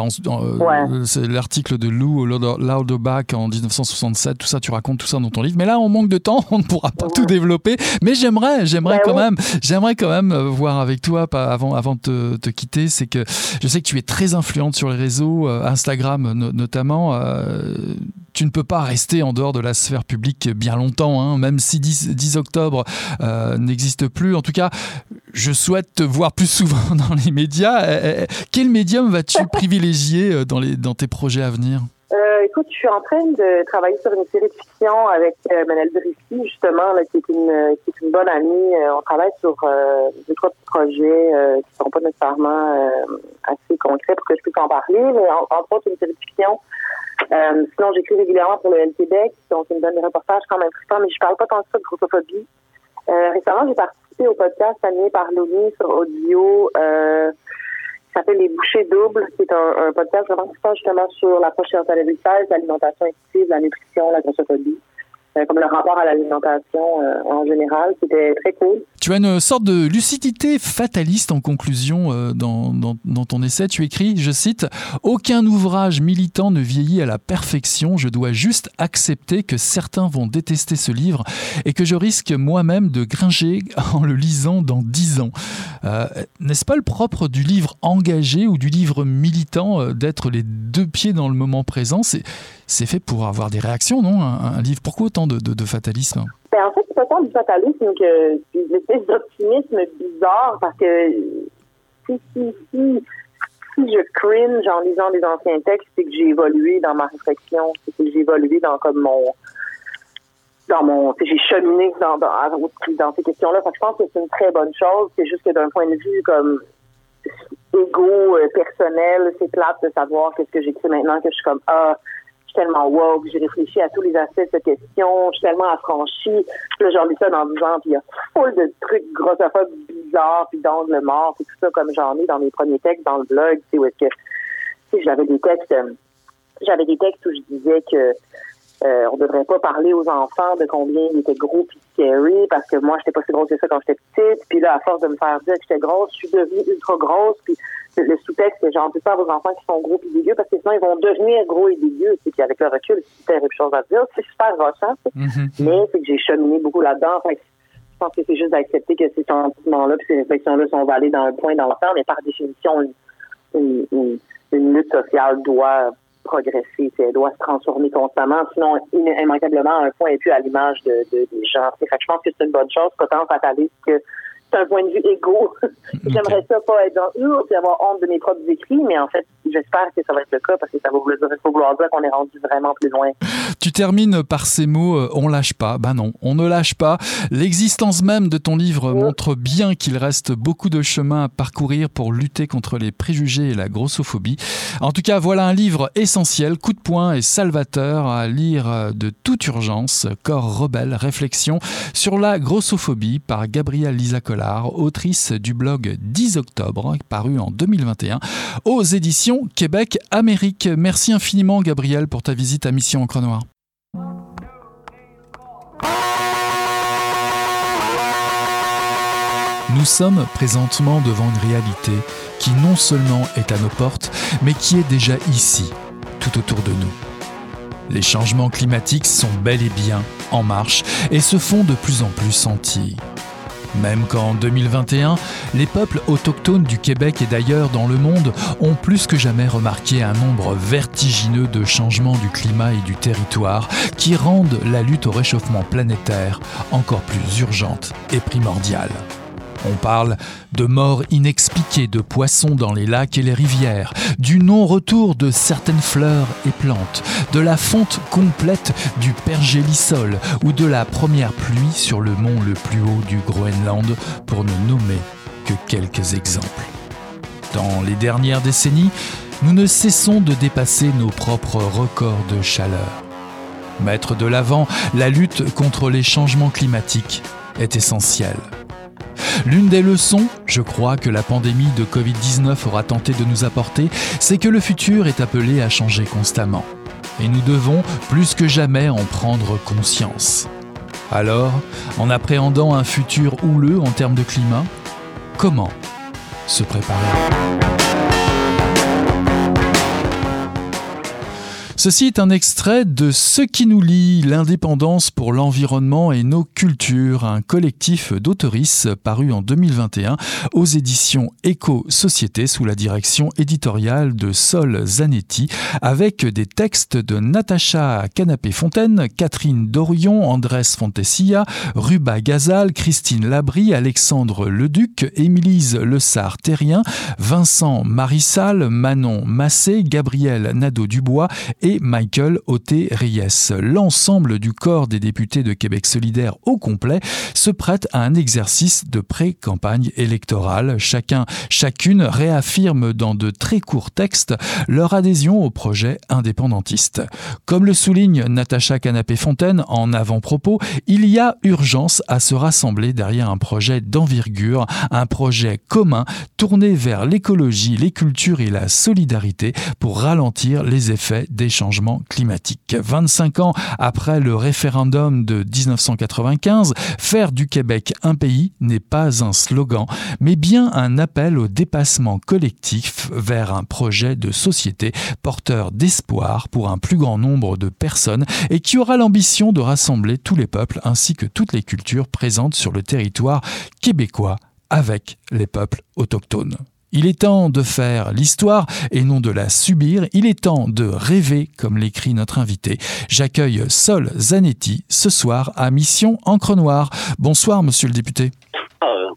Speaker 1: c'est l'article de Lou Lauderbach en 1967. Tout ça, tu racontes tout ça dans ton livre. Mais là, on manque de temps, on ne pourra pas tout développer. Mais j'aimerais, j'aimerais bah quand même, j'aimerais quand même voir avec toi, pas avant, avant de te, quitter, c'est que je sais que tu es très influente sur les réseaux, Instagram notamment tu ne peux pas rester en dehors de la sphère publique bien longtemps, hein, même si 10, 10 octobre euh, n'existe plus. En tout cas, je souhaite te voir plus souvent dans les médias. Euh, euh, quel médium vas-tu privilégier dans, les, dans tes projets à venir?
Speaker 2: Écoute, je suis en train de travailler sur une série de fiction avec Manel Brissi, justement, qui, est une, qui est une bonne amie. on travaille sur deux, trois petits projets qui ne sont pas nécessairement assez concrets pour que je puisse en parler, mais entre autres, une série de fiction euh, sinon, j'écris régulièrement pour le LTBEC, donc ça me donne des reportages quand même fréquents, mais je parle pas tant que ça de grossophobie. Euh, récemment, j'ai participé au podcast animé par Louis sur audio euh, qui s'appelle Les Bouchées Doubles. C'est un, un podcast vraiment qui justement sur l'approche scientifique, l'alimentation active, la nutrition, la grossophobie. Euh, comme le rapport à l'alimentation euh, en général. C'était très cool.
Speaker 1: Tu as une sorte de lucidité fataliste en conclusion euh, dans, ton essai. Tu écris, je cite, Aucun ouvrage militant ne vieillit à la perfection. Je dois juste accepter que certains vont détester ce livre et que je risque moi-même de gringer en le lisant dans dix ans. N'est-ce pas le propre du livre engagé ou du livre militant d'être les deux pieds dans le moment présent? C'est fait pour avoir des réactions, non un, livre. Pourquoi autant de, fatalisme?
Speaker 2: Ben, En fait, c'est pas tant du fatalisme que une espèce d'optimisme bizarre parce que si, si, si, si je cringe en lisant des anciens textes, c'est que j'ai évolué dans ma réflexion, c'est que j'ai évolué dans comme mon dans mon j'ai cheminé dans, dans, ces questions-là. je pense que c'est une très bonne chose. C'est juste que d'un point de vue comme égo euh, personnel, c'est plate de savoir qu'est-ce que j'écris maintenant que je suis comme ah tellement woke, j'ai réfléchi à tous les aspects de cette question, je suis tellement affranchie. Puis là, j'en ai ça dans 10 ans, puis il y a full de trucs grossophobes bizarres, puis d'angles morts, puis tout ça, comme j'en ai dans mes premiers textes dans le blog, tu sais, où est-ce que, tu sais, j'avais des textes, euh, j'avais des textes où je disais que euh, on devrait pas parler aux enfants de combien ils étaient gros puis scary parce que moi j'étais pas si grosse que ça quand j'étais petite. Puis là à force de me faire dire que j'étais grosse je suis devenue ultra grosse. Puis le sous-texte c'est genre pas à vos enfants qui sont gros et dégueux parce que sinon ils vont devenir gros et dégueux. Puis avec le recul c'est terrible chose à dire. C'est super rochant mm-hmm. mais c'est que j'ai cheminé beaucoup là-dedans. Je pense que c'est juste d'accepter que ces sentiments-là puis ces réflexions-là sont valées dans un point dans le temps mais par définition une, une, une lutte sociale doit progresser, elle doit se transformer constamment, sinon immanquablement un point est plus à l'image de, des gens. Fait je pense que c'est une bonne chose, pas tant fataliste que c'est un point de vue égaux. J'aimerais ça pas être dans eux et avoir honte de mes propres écrits, mais en fait, j'espère que ça va être le cas parce que ça va vouloir dire qu'on est rendu vraiment plus loin.
Speaker 1: Tu termines par ces mots euh, on lâche pas. Ben non, on ne lâche pas. L'existence même de ton livre montre bien qu'il reste beaucoup de chemin à parcourir pour lutter contre les préjugés et la grossophobie. En tout cas, voilà un livre essentiel, coup de poing et salvateur à lire euh, de toute urgence. Corps rebelle, réflexion sur la grossophobie par Gabrielle Lisa autrice du blog 10 octobre, paru en 2021, aux éditions Québec Amérique. Merci infiniment, Gabriel, pour ta visite à Mission Encre Noire. Nous sommes présentement devant une réalité qui non seulement est à nos portes, mais qui est déjà ici, tout autour de nous. Les changements climatiques sont bel et bien en marche et se font de plus en plus sentir. Même qu'en 2021, les peuples autochtones du Québec et d'ailleurs dans le monde ont plus que jamais remarqué un nombre vertigineux de changements du climat et du territoire qui rendent la lutte au réchauffement planétaire encore plus urgente et primordiale. On parle de morts inexpliquées de poissons dans les lacs et les rivières, du non-retour de certaines fleurs et plantes, de la fonte complète du pergélisol ou de la première pluie sur le mont le plus haut du Groenland, pour ne nommer que quelques exemples. Dans les dernières décennies, nous ne cessons de dépasser nos propres records de chaleur. Mettre de l'avant la lutte contre les changements climatiques est essentiel. L'une des leçons, je crois, que la pandémie de Covid-19 aura tenté de nous apporter, c'est que le futur est appelé à changer constamment. Et nous devons, plus que jamais, en prendre conscience. Alors, en appréhendant un futur houleux en termes de climat, comment se préparer? Ceci est un extrait de Ce qui nous lie, l'indépendance pour l'environnement et nos cultures, un collectif d'autoristes paru en 2021 aux éditions Éco-Société sous la direction éditoriale de Sol Zanetti, avec des textes de Natacha Canapé-Fontaine, Catherine Dorion, Andrés Fontesilla, Ruba Gazal, Christine Labrie, Alexandre Leduc, Émilise Lessard-Terrien, Vincent Marissal, Manon Massé, Gabriel Nadeau-Dubois et Michael Oté-Ries. L'ensemble du corps des députés de Québec solidaire au complet se prête à un exercice de pré-campagne électorale. Chacun, chacune réaffirme dans de très courts textes leur adhésion au projet indépendantiste. Comme le souligne Natacha Canapé-Fontaine en avant-propos, il y a urgence à se rassembler derrière un projet d'envergure, un projet commun tourné vers l'écologie, les cultures et la solidarité pour ralentir les effets des changements changement climatique. 25 ans après le référendum de 1995, faire du Québec un pays n'est pas un slogan, mais bien un appel au dépassement collectif vers un projet de société porteur d'espoir pour un plus grand nombre de personnes et qui aura l'ambition de rassembler tous les peuples ainsi que toutes les cultures présentes sur le territoire québécois avec les peuples autochtones. Il est temps de faire l'histoire et non de la subir. Il est temps de rêver, comme l'écrit notre invité. J'accueille Sol Zanetti ce soir à Mission Encre Noire. Bonsoir, monsieur le député.
Speaker 3: Ah,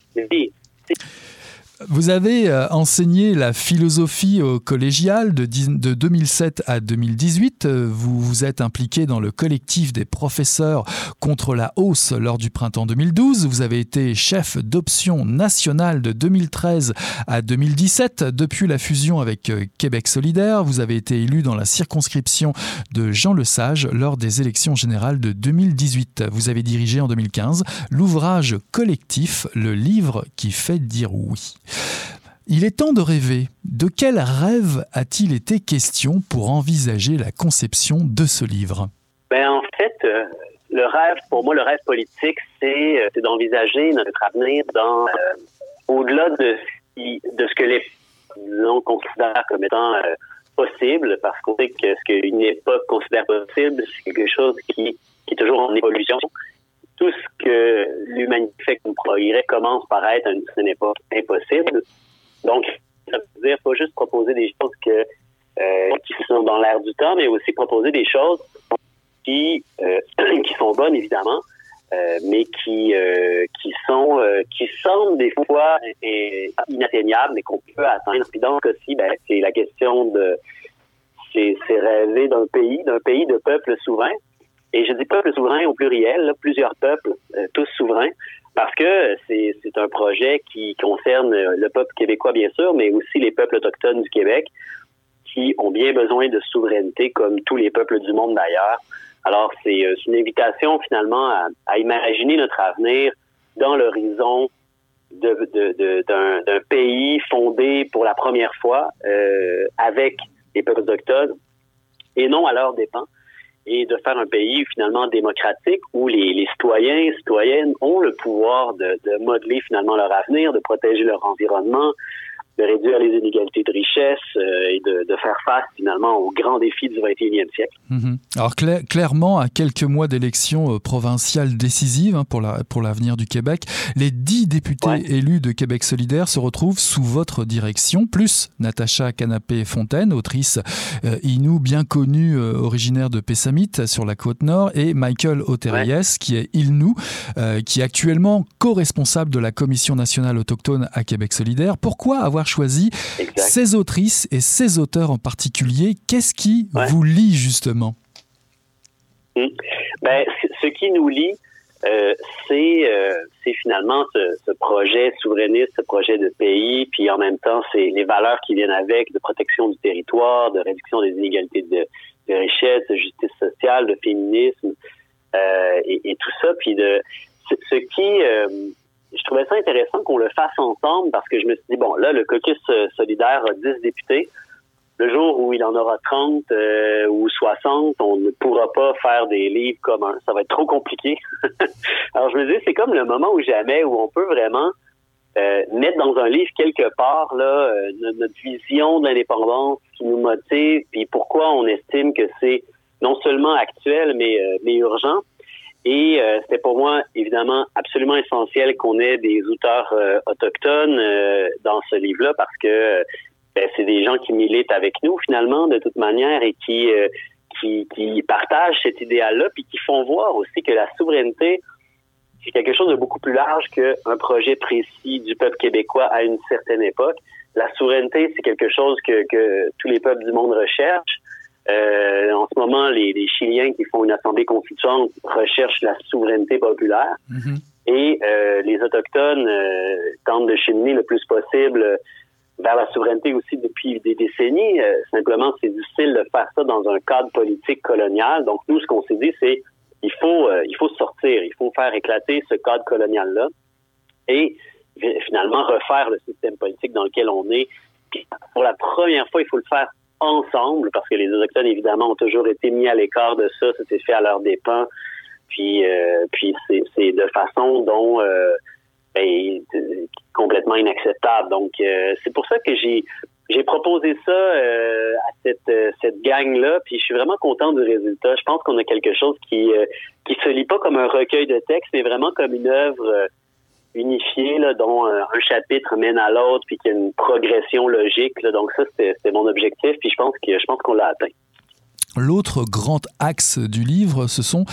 Speaker 1: vous avez euh, enseigné la philosophie au collégial de, 2007 à 2018. Euh, vous vous êtes impliqué dans le collectif des professeurs contre la hausse lors du printemps 2012. Vous avez été chef d'option nationale de 2013 à 2017. Depuis la fusion avec euh, Québec solidaire, vous avez été élu dans la circonscription de Jean Lesage lors des élections générales de 2018. Vous avez dirigé en 2015 l'ouvrage collectif Le livre qui fait dire oui. Il est temps de rêver. De quel rêve a-t-il été question pour envisager la conception de ce livre?
Speaker 3: Ben, En fait, euh, le rêve, pour moi, le rêve politique, c'est euh, d'envisager notre avenir dans euh, au-delà de, ce que les gens considèrent comme étant possible, parce qu'on sait que ce qu'une époque considère possible, c'est quelque chose qui est toujours en évolution tout ce que l'humanité fait comme progrès commence par être une, époque impossible. Donc, ça veut dire pas juste proposer des choses que, euh, qui sont dans l'air du temps, mais aussi proposer des choses qui, euh, qui sont bonnes, évidemment, euh, mais qui, qui sont qui semblent des fois inatteignables, mais qu'on peut atteindre. Puis donc aussi, ben, c'est la question de c'est rêver d'un pays, d'un pays de peuple souverain. Et je dis peuple souverain au pluriel, plusieurs peuples, euh, tous souverains, parce que c'est un projet qui concerne le peuple québécois, bien sûr, mais aussi les peuples autochtones du Québec, qui ont bien besoin de souveraineté, comme tous les peuples du monde d'ailleurs. Alors, c'est euh, une invitation finalement à, imaginer notre avenir dans l'horizon d'un pays fondé pour la première fois euh, avec les peuples autochtones et non à leurs dépens et de faire un pays finalement démocratique où les, les citoyens citoyennes ont le pouvoir de, modeler finalement leur avenir, de protéger leur environnement, de réduire les inégalités de richesse euh, et de, de, faire face finalement aux grands défis du 21e siècle.
Speaker 1: Mhm. Alors clairement, à quelques mois d'élections euh, provinciales décisives hein, pour la, pour l'avenir du Québec, les dix députés élus de Québec solidaire se retrouvent sous votre direction, plus Natacha Canapé-Fontaine, autrice euh, Inou bien connue, euh, originaire de Pessamit sur la côte nord, et Michael Oteriès, qui est Ilnou, qui est actuellement co-responsable de la Commission nationale autochtone à Québec solidaire. Pourquoi avoir choisi ces autrices et ces auteurs en particulier Qu'est-ce qui vous lie justement?
Speaker 3: Hmm. ben, Ce qui nous lie, euh, euh, c'est finalement ce, projet souverainiste, ce projet de pays, puis en même temps, c'est les valeurs qui viennent avec de protection du territoire, de réduction des inégalités de, de richesse, de justice sociale, de féminisme euh, et, et, tout ça. Puis de ce, qui, euh, je trouvais ça intéressant qu'on le fasse ensemble parce que je me suis dit bon là, le caucus solidaire a 10 députés le jour où il en aura 30 euh, ou 60, on ne pourra pas faire des livres communs. Ça va être trop compliqué. Alors je me dis, c'est comme le moment où jamais où on peut vraiment euh, mettre dans un livre quelque part là euh, notre vision de l'indépendance qui nous motive, puis pourquoi on estime que c'est non seulement actuel mais urgent. Et c'était pour moi évidemment absolument essentiel qu'on ait des auteurs autochtones dans ce livre-là parce que ben, c'est des gens qui militent avec nous finalement de toute manière et qui euh, qui, qui, partagent cet idéal-là, puis qui font voir aussi que la souveraineté, c'est quelque chose de beaucoup plus large qu'un projet précis du peuple québécois à une certaine époque. La souveraineté, c'est quelque chose que, que tous les peuples du monde recherchent. Euh, en ce moment, les, les, Chiliens qui font une assemblée constituante recherchent la souveraineté populaire. Mm-hmm. Et euh, les Autochtones euh, tentent de cheminer le plus possible vers la souveraineté aussi depuis des décennies. Simplement, c'est difficile de faire ça dans un cadre politique colonial. Donc, nous, ce qu'on s'est dit, c'est il faut il faut sortir, il faut faire éclater ce cadre colonial-là et finalement refaire le système politique dans lequel on est. Puis, pour la première fois, il faut le faire ensemble parce que les Autochtones, évidemment, ont toujours été mis à l'écart de ça. Ça s'est fait à leur dépens. Puis, euh, puis c'est de façon dont ben, complètement inacceptable. Donc, euh, c'est pour ça que j'ai j'ai proposé ça euh, à cette, euh, cette gang-là, puis je suis vraiment content du résultat. Je pense qu'on a quelque chose qui qui se lit pas comme un recueil de textes, mais vraiment comme une œuvre unifiée, là, dont un chapitre mène à l'autre, puis qu'il y a une progression logique. Donc ça, c'était mon objectif, puis je pense que je pense qu'on l'a atteint.
Speaker 1: L'autre grand axe du livre, ce sont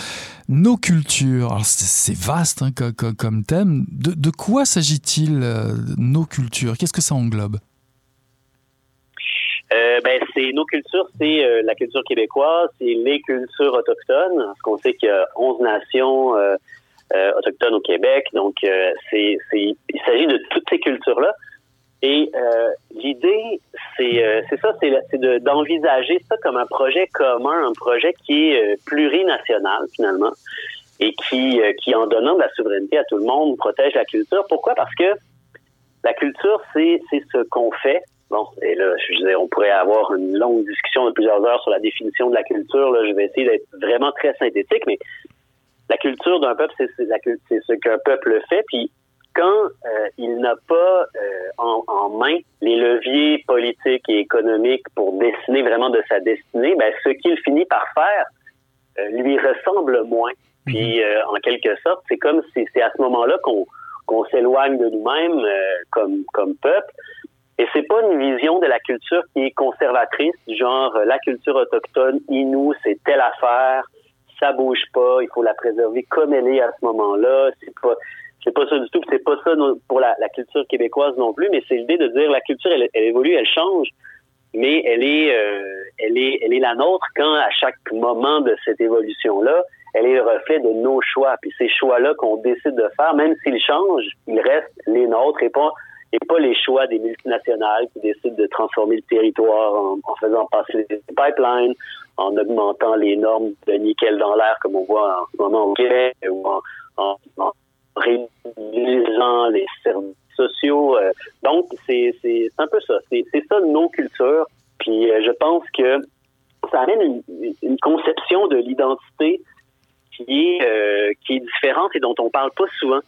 Speaker 1: nos cultures. C'est vaste hein, comme, thème. De, quoi s'agit-il, euh, nos cultures? Qu'est-ce que ça englobe?
Speaker 3: Euh, ben, c'est nos cultures, c'est euh, la culture québécoise, c'est les cultures autochtones. Parce qu'on sait qu'il y a 11 nations autochtones au Québec, donc c'est, il s'agit de toutes ces cultures-là. Et euh, l'idée, c'est euh, c'est ça, c'est d'envisager ça comme un projet commun, un projet qui est euh, plurinational finalement, et qui, qui en donnant de la souveraineté à tout le monde, protège la culture. Pourquoi? Parce que la culture, c'est ce qu'on fait. Bon, et là, je veux on pourrait avoir une longue discussion de plusieurs heures sur la définition de la culture. Là, je vais essayer d'être vraiment très synthétique, mais la culture d'un peuple, c'est ce qu'un peuple fait. Puis quand euh, il n'a pas euh, en, main les leviers politiques et économiques pour dessiner vraiment de sa destinée, ben, ce qu'il finit par faire euh, lui ressemble moins. Puis, mhm. en quelque sorte, c'est comme si c'est à ce moment-là qu'on qu'on s'éloigne de nous-mêmes comme comme peuple. Et c'est pas une vision de la culture qui est conservatrice, genre la culture autochtone, inou, c'est telle affaire, ça bouge pas, il faut la préserver comme elle est à ce moment-là. C'est pas c'est pas ça du tout. C'est pas ça pour la, culture québécoise non plus, mais c'est l'idée de dire la culture, elle, évolue, elle change, mais elle est, euh, elle est, elle est la nôtre quand à chaque moment de cette évolution-là, elle est le reflet de nos choix. Puis ces choix-là qu'on décide de faire, même s'ils changent, ils restent les nôtres et pas et pas les choix des multinationales qui décident de transformer le territoire en, faisant passer les pipelines, en augmentant les normes de nickel dans l'air comme on voit en ce moment au Québec ou en réduisant les services sociaux. Euh, donc, c'est un peu ça. C'est ça nos cultures. Puis euh, je pense que ça amène une, conception de l'identité qui est euh, qui est différente et dont on parle pas souvent.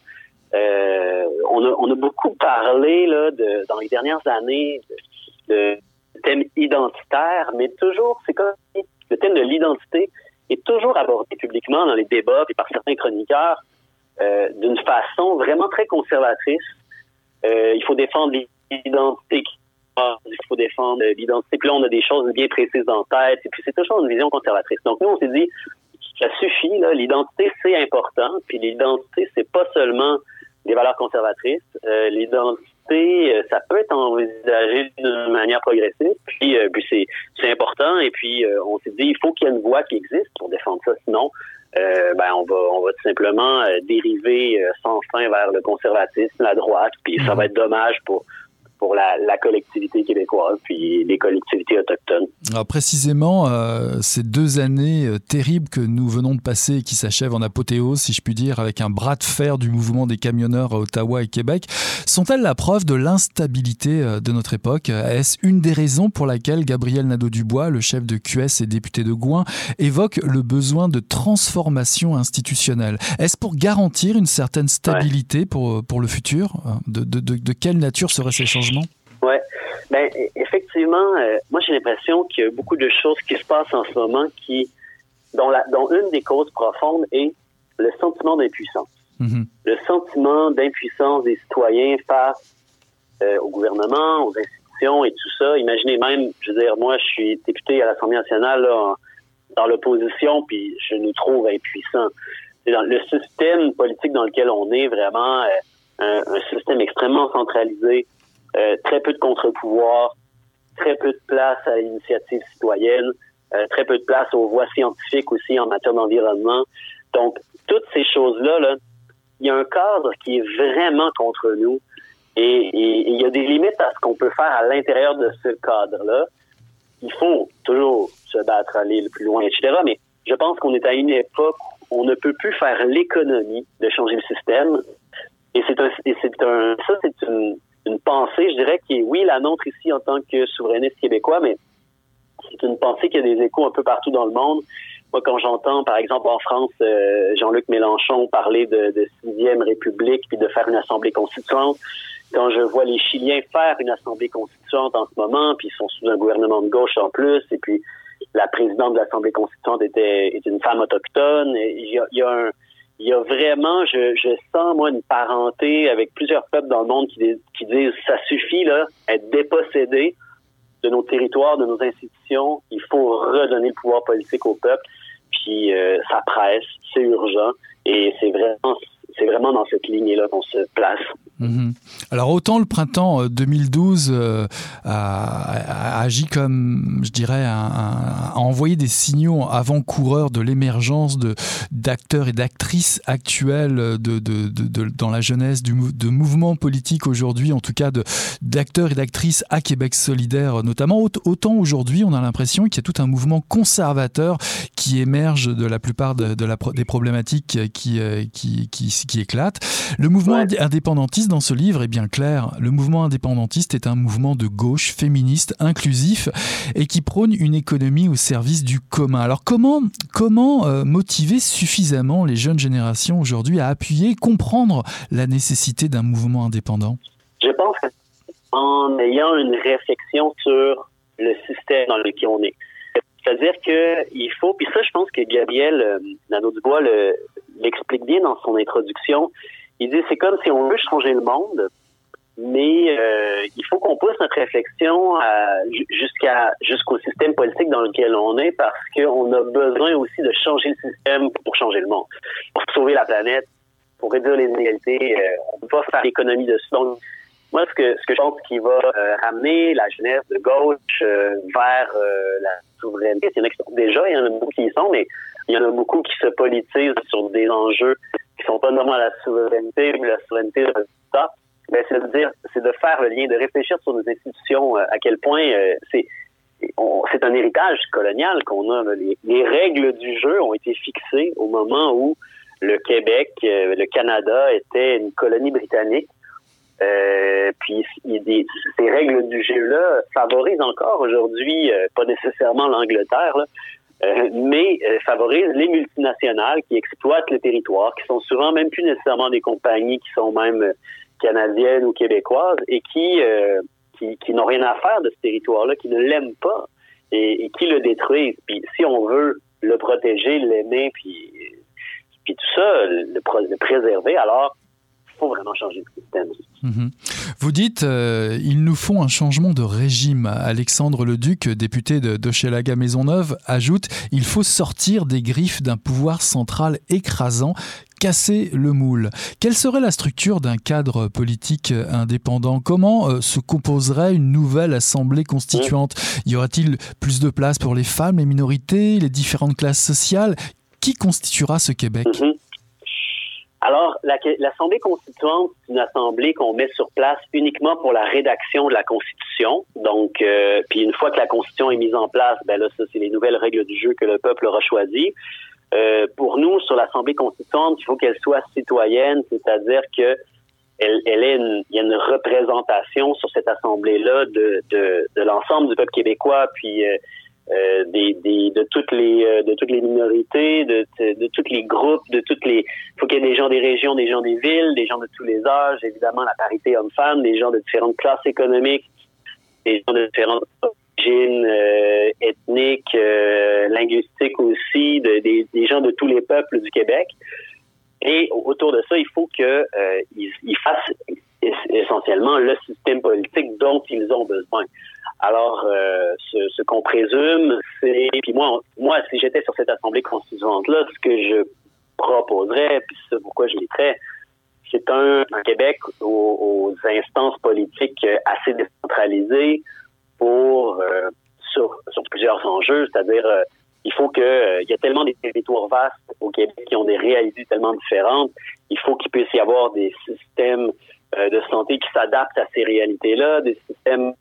Speaker 3: on, a, on a beaucoup parlé là, de, dans les dernières années de, de thème identitaire, mais toujours, c'est comme le thème de l'identité est toujours abordé publiquement dans les débats et par certains chroniqueurs euh, d'une façon vraiment très conservatrice. Euh, il faut défendre l'identité il faut défendre l'identité. Puis là, on a des choses bien précises en tête. Et puis, c'est toujours une vision conservatrice. Donc, nous, on s'est dit, ça suffit, L'identité, c'est important. Puis, l'identité, c'est pas seulement des valeurs conservatrices. Euh, euh, ça peut être envisagé d'une manière progressive. Puis, euh, puis c'est, important. Et puis, on s'est dit, il faut qu'il y ait une voie qui existe pour défendre ça. Sinon, ben, on va, on va tout simplement dériver sans fin vers le conservatisme, la droite. Puis, ça mhm. va être dommage pour pour la, la, collectivité québécoise puis les collectivités autochtones.
Speaker 1: Alors précisément, euh, ces deux années euh, terribles que nous venons de passer et qui s'achèvent en apothéose, si je puis dire, avec un bras de fer du mouvement des camionneurs à Ottawa et Québec, sont-elles la preuve de l'instabilité euh, de notre époque? Est-ce une des raisons pour laquelle Gabriel Nadeau-Dubois, le chef de QS et député de Gouin, évoque le besoin de transformation institutionnelle? Est-ce pour garantir une certaine stabilité pour, pour le futur de, de, de, de quelle nature seraient ces changements?
Speaker 3: Oui. Ben, effectivement, euh, moi, j'ai l'impression qu'il y a beaucoup de choses qui se passent en ce moment qui, dont, la, dont une des causes profondes est le sentiment d'impuissance. Mm-hmm. Le sentiment d'impuissance des citoyens face euh, au gouvernement, aux institutions et tout ça. Imaginez même, je veux dire, moi, je suis député à l'Assemblée nationale là, dans l'opposition, puis je nous trouve impuissants. Dans le système politique dans lequel on est, vraiment euh, un, un, système extrêmement centralisé, très peu de contre-pouvoirs, très peu de place à l'initiative citoyenne, euh, très peu de place aux voies scientifiques aussi en matière d'environnement. Donc, toutes ces choses-là, là, il y a un cadre qui est vraiment contre nous et, il y a des limites à ce qu'on peut faire à l'intérieur de ce cadre-là. Il faut toujours se battre, aller le plus loin, etc. Mais je pense qu'on est à une époque où on ne peut plus faire l'économie de changer le système. Et et c'est un, ça c'est une, une pensée, je dirais, qui est, oui, la nôtre ici en tant que souverainiste québécois, mais c'est une pensée qui a des échos un peu partout dans le monde. Moi, quand j'entends, par exemple, en France, euh, Jean-Luc Mélenchon parler de, sixième république puis de faire une assemblée constituante, quand je vois les Chiliens faire une assemblée constituante en ce moment, puis ils sont sous un gouvernement de gauche en plus, et puis la présidente de l'assemblée constituante était une femme autochtone, il y a un il y a vraiment, je, je sens, moi, une parenté avec plusieurs peuples dans le monde qui, qui disent ça suffit, là, être dépossédé de nos territoires, de nos institutions. Il faut redonner le pouvoir politique au peuple. Puis euh, ça presse, c'est urgent. Et c'est vraiment c'est vraiment dans cette lignée-là qu'on se place.
Speaker 1: Mhm. Alors autant le printemps 2012 euh, euh, a, agi comme, je dirais, a, envoyé des signaux avant-coureurs de l'émergence de d'acteurs et d'actrices actuelles de, de, de, dans la jeunesse du, de mouvements politiques aujourd'hui, en tout cas d'acteurs et d'actrices à Québec solidaire notamment. Autant aujourd'hui, on a l'impression qu'il y a tout un mouvement conservateur qui émerge de la plupart des problématiques qui, euh, qui, qui qui éclate. Le mouvement indépendantiste dans ce livre est bien clair. Le mouvement indépendantiste est un mouvement de gauche, féministe, inclusif et qui prône une économie au service du commun. Alors comment, comment euh, motiver suffisamment les jeunes générations aujourd'hui à appuyer, comprendre la nécessité d'un mouvement indépendant?
Speaker 3: Je pense qu'en ayant une réflexion sur le système dans lequel on est. C'est-à-dire qu'il faut, puis ça, je pense que Gabriel euh, Nadeau-Dubois le, l'explique bien dans son introduction. Il dit c'est comme si on veut changer le monde, mais euh, il faut qu'on pousse notre réflexion jusqu'à jusqu'au système politique dans lequel on est parce qu'on a besoin aussi de changer le système pour changer le monde, pour sauver la planète, pour réduire les inégalités. Euh, on ne peut pas faire l'économie de ça. Moi, ce que, ce que je pense qui va euh, ramener la jeunesse de gauche vers la souveraineté, il y en a déjà, il y en a beaucoup qui y sont, mais il y en a beaucoup qui se politisent sur des enjeux qui sont pas normalement la souveraineté, mais la souveraineté de résultat. Ben, c'est de dire, c'est de faire le lien, de réfléchir sur nos institutions, euh, à quel point euh, c'est c'est un héritage colonial qu'on a. Les, règles du jeu ont été fixées au moment où le Québec, euh, le Canada était une colonie britannique. puis ces règles du jeu-là favorisent encore aujourd'hui, pas nécessairement l'Angleterre, mais favorise les multinationales qui exploitent le territoire, qui sont souvent même plus nécessairement des compagnies qui sont même canadiennes ou québécoises et qui, qui, qui n'ont rien à faire de ce territoire-là, qui ne l'aiment pas et, qui le détruisent. Puis si on veut le protéger, l'aimer, puis, puis tout ça, le, préserver, alors faut vraiment changer de système.
Speaker 1: Mhm. Vous dites, euh, il nous faut un changement de régime. Alexandre Leduc, député de d'Hochelaga Maisonneuve, ajoute, il faut sortir des griffes d'un pouvoir central écrasant casser le moule. Quelle serait la structure d'un cadre politique indépendant? Comment euh, se composerait une nouvelle assemblée constituante? Y aura-t-il plus de place pour les femmes, les minorités, les différentes classes sociales? Qui constituera ce Québec?
Speaker 3: Mhm. Alors, l'Assemblée constituante, c'est une assemblée qu'on met sur place uniquement pour la rédaction de la Constitution. Donc, euh, puis une fois que la Constitution est mise en place, ben là, ça, c'est les nouvelles règles du jeu que le peuple aura choisies. Euh, pour nous, sur l'Assemblée constituante, il faut qu'elle soit citoyenne, c'est-à-dire que elle, elle est une, il y a une représentation sur cette assemblée-là de, de, de l'ensemble du peuple québécois, puis euh, euh de toutes les euh, de toutes les minorités, de, de, tous les groupes, de toutes les. Il faut qu'il y ait des gens des régions, des gens des villes, des gens de tous les âges, évidemment la parité homme-femme, des gens de différentes classes économiques, des gens de différentes origines euh, ethniques, linguistiques aussi, de, des, des, gens de tous les peuples du Québec. Et autour de ça, il faut qu'ils ils fassent essentiellement le système politique dont ils ont besoin. Alors, euh, ce, qu'on présume, c'est... Puis moi, moi, si j'étais sur cette assemblée constituante-là, ce que je proposerais, puis c'est pourquoi je mettrais, c'est un, Québec aux, instances politiques assez décentralisées, pour euh, sur, plusieurs enjeux, c'est-à-dire euh, il faut que y a tellement des territoires vastes au Québec qui ont des réalités tellement différentes, il faut qu'il puisse y avoir des systèmes de santé qui s'adaptent à ces réalités-là, des systèmes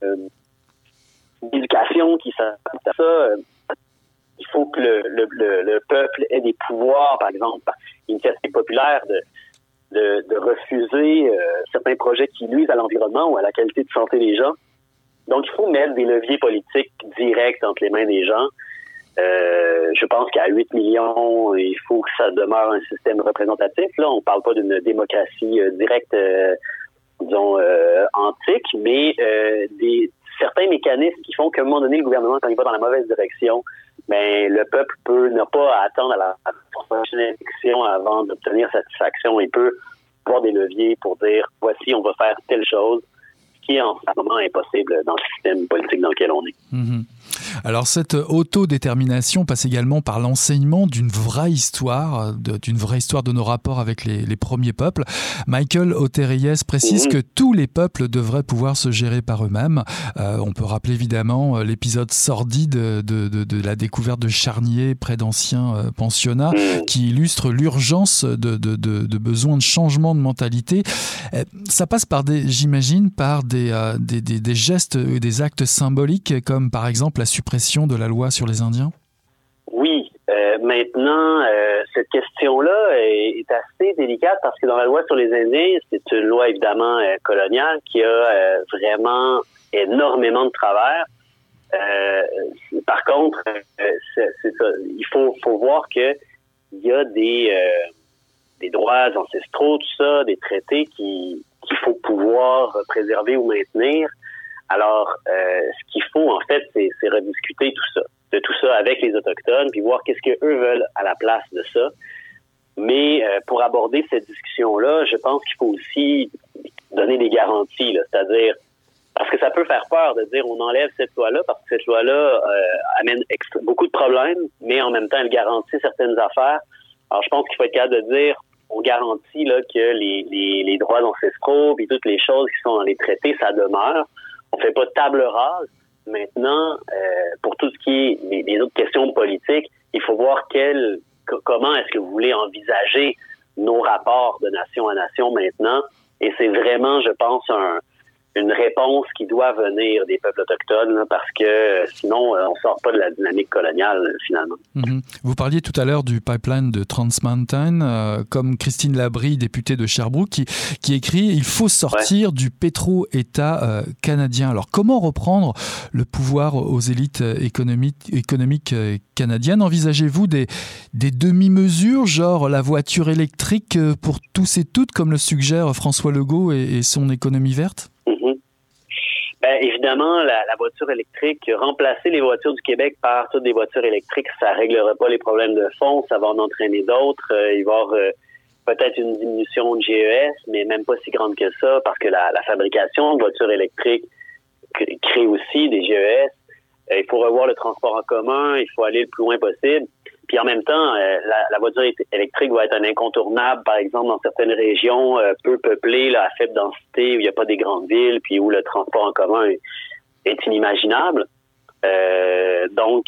Speaker 3: d'éducation qui s'adaptent à ça. Il faut que le, le, le, peuple ait des pouvoirs, par exemple, initiative populaire de, de, de refuser certains projets qui nuisent à l'environnement ou à la qualité de santé des gens. Donc, il faut mettre des leviers politiques directs entre les mains des gens. Euh, je pense qu'à 8 millions, il faut que ça demeure un système représentatif. Là, on parle pas d'une démocratie euh, directe, euh, disons, euh, antique, mais des certains mécanismes qui font qu'à un moment donné, le gouvernement, quand il va dans la mauvaise direction, ben, le peuple peut ne pas attendre à la, prochaine élection avant d'obtenir satisfaction. Il peut avoir des leviers pour dire, voici, on va faire telle chose qui est en ce moment impossible dans le système politique dans lequel on est.
Speaker 1: Mmh. Alors cette autodétermination passe également par l'enseignement d'une vraie histoire, d'une vraie histoire de nos rapports avec les, les premiers peuples. Michael Oteriès précise mmh. que tous les peuples devraient pouvoir se gérer par eux-mêmes. Euh, on peut rappeler évidemment euh, l'épisode sordide de, de, de, la découverte de charniers près d'anciens euh, pensionnats mmh. qui illustre l'urgence de, besoin de changement de mentalité. Ça passe par des, j'imagine, par des, euh, des, des, des gestes des actes symboliques comme par exemple la suppression de la loi sur les Indiens?
Speaker 3: Oui. Euh, maintenant, euh, cette question-là est, assez délicate parce que dans la loi sur les Indiens, c'est une loi évidemment euh, coloniale qui a vraiment énormément de travers. Par contre. Il faut, faut voir que il y a des, des droits ancestraux, tout ça, des traités qui qu'il faut pouvoir préserver ou maintenir. Alors, euh, ce qu'il faut, en fait, c'est rediscuter tout ça, de tout ça avec les Autochtones, puis voir qu'est-ce qu'eux veulent à la place de ça. Mais euh, pour aborder cette discussion-là, je pense qu'il faut aussi donner des garanties, c'est-à-dire parce que ça peut faire peur de dire on enlève cette loi-là parce que cette loi-là euh, amène beaucoup de problèmes, mais en même temps elle garantit certaines affaires. Alors je pense qu'il faut être capable de dire on garantit là que les, les, les droits ancestraux et toutes les choses qui sont dans les traités ça demeure on fait pas table rase. Maintenant, euh, pour tout ce qui est les, autres questions politiques, il faut voir quel, comment est-ce que vous voulez envisager nos rapports de nation à nation maintenant. Et c'est vraiment, je pense, un, une réponse qui doit venir des peuples autochtones parce que euh, sinon on sort pas de la dynamique coloniale finalement.
Speaker 1: Mhm. Vous parliez tout à l'heure du pipeline de Trans Mountain, comme Christine Labrie, députée de Sherbrooke, qui, qui écrit il faut sortir du pétro-État canadien. Alors comment reprendre le pouvoir aux élites économiques, économiques canadiennes? Envisagez-vous des, des demi-mesures, genre la voiture électrique pour tous et toutes, comme le suggère François Legault et, son économie verte?
Speaker 3: Ben, évidemment, la, voiture électrique, remplacer les voitures du Québec par toutes des voitures électriques, ça réglera pas les problèmes de fond, ça va en entraîner d'autres. Euh, il va y avoir euh, peut-être une diminution de GES, mais même pas si grande que ça, parce que la, fabrication de voitures électriques crée aussi des GES. Euh, il faut revoir le transport en commun, il faut aller le plus loin possible. Puis en même temps, euh, la, voiture électrique va être un incontournable, par exemple, dans certaines régions euh, peu peuplées, là, à faible densité, où il n'y a pas des grandes villes, puis où le transport en commun est, inimaginable. Euh, donc,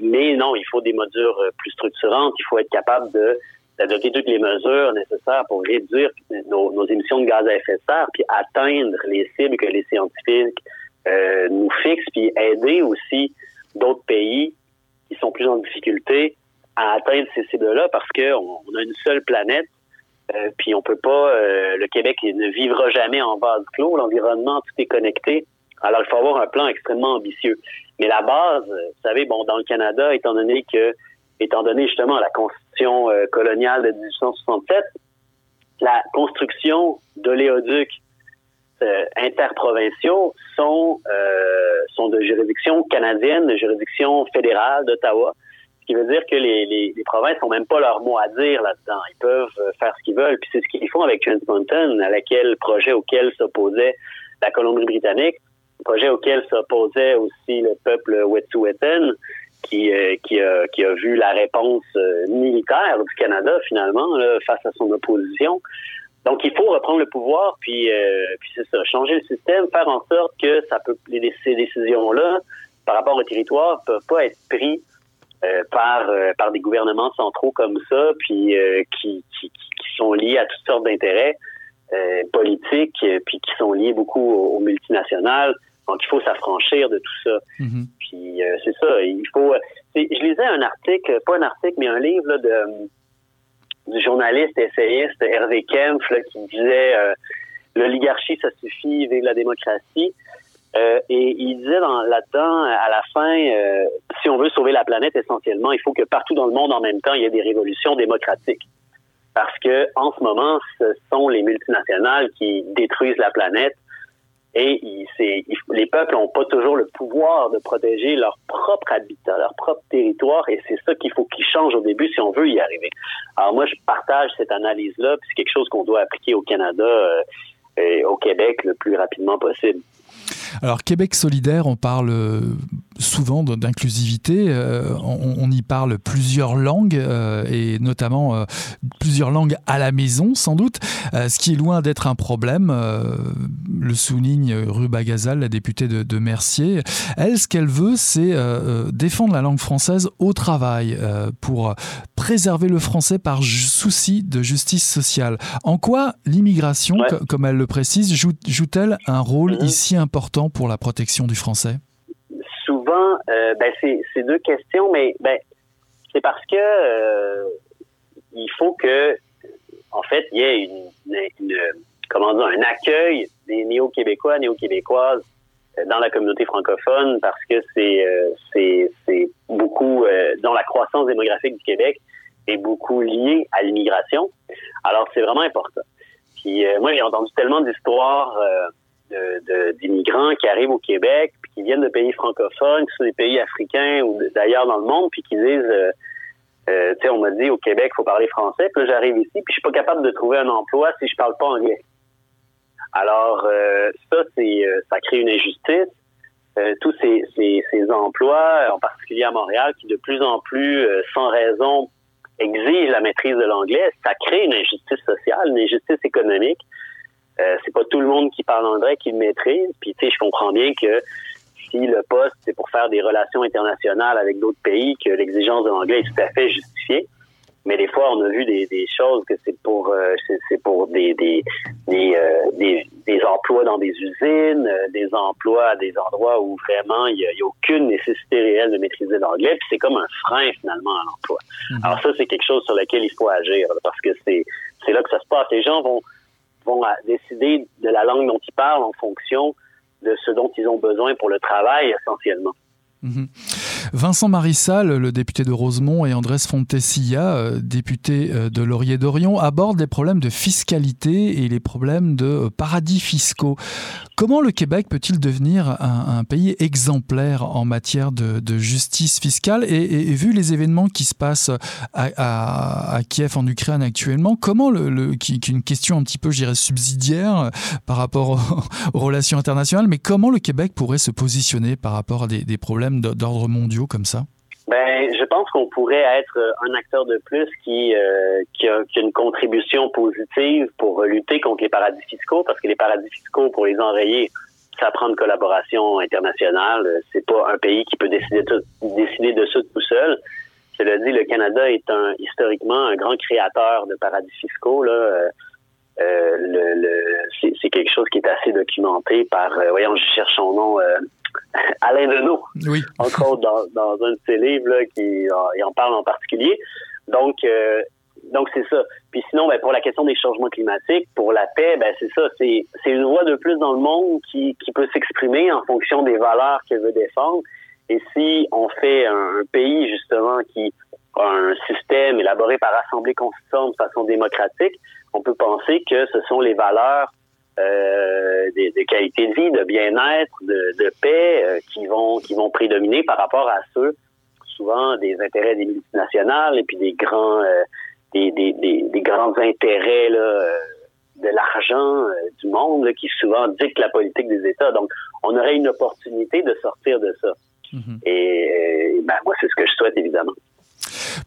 Speaker 3: mais non, il faut des mesures plus structurantes. Il faut être capable de d'adopter toutes les mesures nécessaires pour réduire nos, nos, émissions de gaz à effet de serre, puis atteindre les cibles que les scientifiques nous fixent, puis aider aussi d'autres pays qui sont plus en difficulté à atteindre ces cibles-là parce qu'on on a une seule planète. Euh, puis on peut pas, euh, le Québec ne vivra jamais en vase clos. L'environnement, tout est connecté. Alors il faut avoir un plan extrêmement ambitieux. Mais la base, vous savez, bon, dans le Canada, étant donné que, étant donné justement la constitution euh, coloniale de 1867, la construction d'oléoducs interprovinciaux sont sont de juridiction canadienne, de juridiction fédérale d'Ottawa qui veut dire que les, les, provinces n'ont même pas leur mot à dire là-dedans. Ils peuvent euh, faire ce qu'ils veulent. Puis c'est ce qu'ils font avec Trans Mountain, à laquelle projet auquel s'opposait la Colombie-Britannique, projet auquel s'opposait aussi le peuple Wet'suwet'en, qui, euh, qui, a, qui a vu la réponse euh, militaire du Canada finalement face à son opposition. Donc il faut reprendre le pouvoir, puis, puis c'est ça, changer le système, faire en sorte que ça peut ces décisions-là par rapport au territoire peuvent pas être prises euh, par euh, par des gouvernements centraux comme ça, puis euh, qui, qui, qui, sont liés à toutes sortes d'intérêts politiques, puis qui sont liés beaucoup aux, multinationales. Donc il faut s'affranchir de tout ça. Mm-hmm. Puis c'est ça, il faut. Je lisais un article, pas un article, mais un livre là, de du journaliste essayiste Hervé Kempf là, qui disait l'oligarchie ça suffit, vive la démocratie. Euh, et il disait là-dedans, à la fin, euh, si on veut sauver la planète, essentiellement, il faut que partout dans le monde, en même temps, il y ait des révolutions démocratiques. Parce que en ce moment, ce sont les multinationales qui détruisent la planète et il, les peuples n'ont pas toujours le pouvoir de protéger leur propre habitat, leur propre territoire, et c'est ça qu'il faut qu'ils changent au début si on veut y arriver. Alors moi, je partage cette analyse-là, puis c'est quelque chose qu'on doit appliquer au Canada euh, et au Québec le plus rapidement possible.
Speaker 1: Alors Québec solidaire, on parle souvent d'inclusivité. Euh, on, y parle plusieurs langues euh, et notamment euh, plusieurs langues à la maison, sans doute, ce qui est loin d'être un problème. le souligne Ruba Gazal, la députée de, Mercier. Elle, ce qu'elle veut, c'est défendre la langue française au travail pour préserver le français par souci de justice sociale. En quoi l'immigration, comme elle le précise, joue-t-elle un rôle mhm. ici important? Pour la protection du français?
Speaker 3: Souvent, euh, ben c'est deux questions, mais ben c'est parce que euh, il faut que, en fait, il y ait une, comment dire, un accueil des néo-québécois, néo-québécoises euh, dans la communauté francophone parce que c'est c'est beaucoup dans la croissance démographique du Québec est beaucoup liée à l'immigration. Alors c'est vraiment important. Puis moi j'ai entendu tellement d'histoires d'immigrants qui arrivent au Québec, puis qui viennent de pays francophones, qui sont des pays africains ou d'ailleurs dans le monde, puis qui disent, euh, euh, tu sais, on m'a dit au Québec, il faut parler français, puis là j'arrive ici, puis je suis pas capable de trouver un emploi si je parle pas anglais. Alors euh, ça, c'est ça crée une injustice. tous ces, ces, ces, emplois, en particulier à Montréal, qui de plus en plus, sans raison, exigent la maîtrise de l'anglais, ça crée une injustice sociale, une injustice économique. Euh, c'est pas tout le monde qui parle anglais qui le maîtrise. Puis tu sais, je comprends bien que si le poste c'est pour faire des relations internationales avec d'autres pays, que l'exigence de l'anglais est tout à fait justifiée. mais des fois, on a vu des, des choses que c'est pour euh, c'est pour des des des, euh, des, des emplois dans des usines, des emplois à des endroits où vraiment il y a, aucune nécessité réelle de maîtriser l'anglais, puis c'est comme un frein finalement à l'emploi. Mhm. Alors ça, c'est quelque chose sur lequel il faut agir parce que c'est c'est là que ça se passe. Les gens vont vont décider de la langue dont ils parlent en fonction de ce dont ils ont besoin pour le travail essentiellement.
Speaker 1: Mhm. Vincent Marissal, le député de Rosemont, et Andrés Fontesilla, euh, député euh, de Laurier-Dorion, abordent les problèmes de fiscalité et les problèmes de euh, paradis fiscaux. Comment le Québec peut-il devenir un, pays exemplaire en matière de, justice fiscale et, vu les événements qui se passent à, Kiev en Ukraine actuellement, comment le, qui, est une question un petit peu, je subsidiaire par rapport aux, relations internationales, mais comment le Québec pourrait se positionner par rapport à des problèmes d'ordre comme ça?
Speaker 3: Ben, je pense qu'on pourrait être un acteur de plus qui, euh, qui, a, une contribution positive pour lutter contre les paradis fiscaux, parce que les paradis fiscaux, pour les enrayer, ça prend une collaboration internationale. C'est pas un pays qui peut décider, décider de ça tout seul. Cela dit, le Canada est un historiquement un grand créateur de paradis fiscaux. Euh, euh le, c'est quelque chose qui est assez documenté par, euh, voyons, je cherche son nom, Alain Deneau,
Speaker 1: oui.
Speaker 3: entre autres dans, dans un de ses livres là, qui en parle en particulier. Donc, euh, donc c'est ça. Puis sinon, ben, pour la question des changements climatiques, pour la paix, ben, c'est ça. C'est, c'est une voix de plus dans le monde qui, qui peut s'exprimer en fonction des valeurs qu'elle veut défendre. Et si on fait un, pays, justement, qui a un système élaboré par Assemblée constituante de façon démocratique, on peut penser que ce sont les valeurs euh, des, des, qualités de vie, de bien-être, de, de paix euh, qui vont qui vont prédominer par rapport à ceux souvent des intérêts des multinationales et puis des grands euh, des, des, des, grands intérêts là, de l'argent du monde qui souvent dictent la politique des États. Donc, on aurait une opportunité de sortir de ça. Mm-hmm. Et ben, moi, c'est ce que je souhaite évidemment.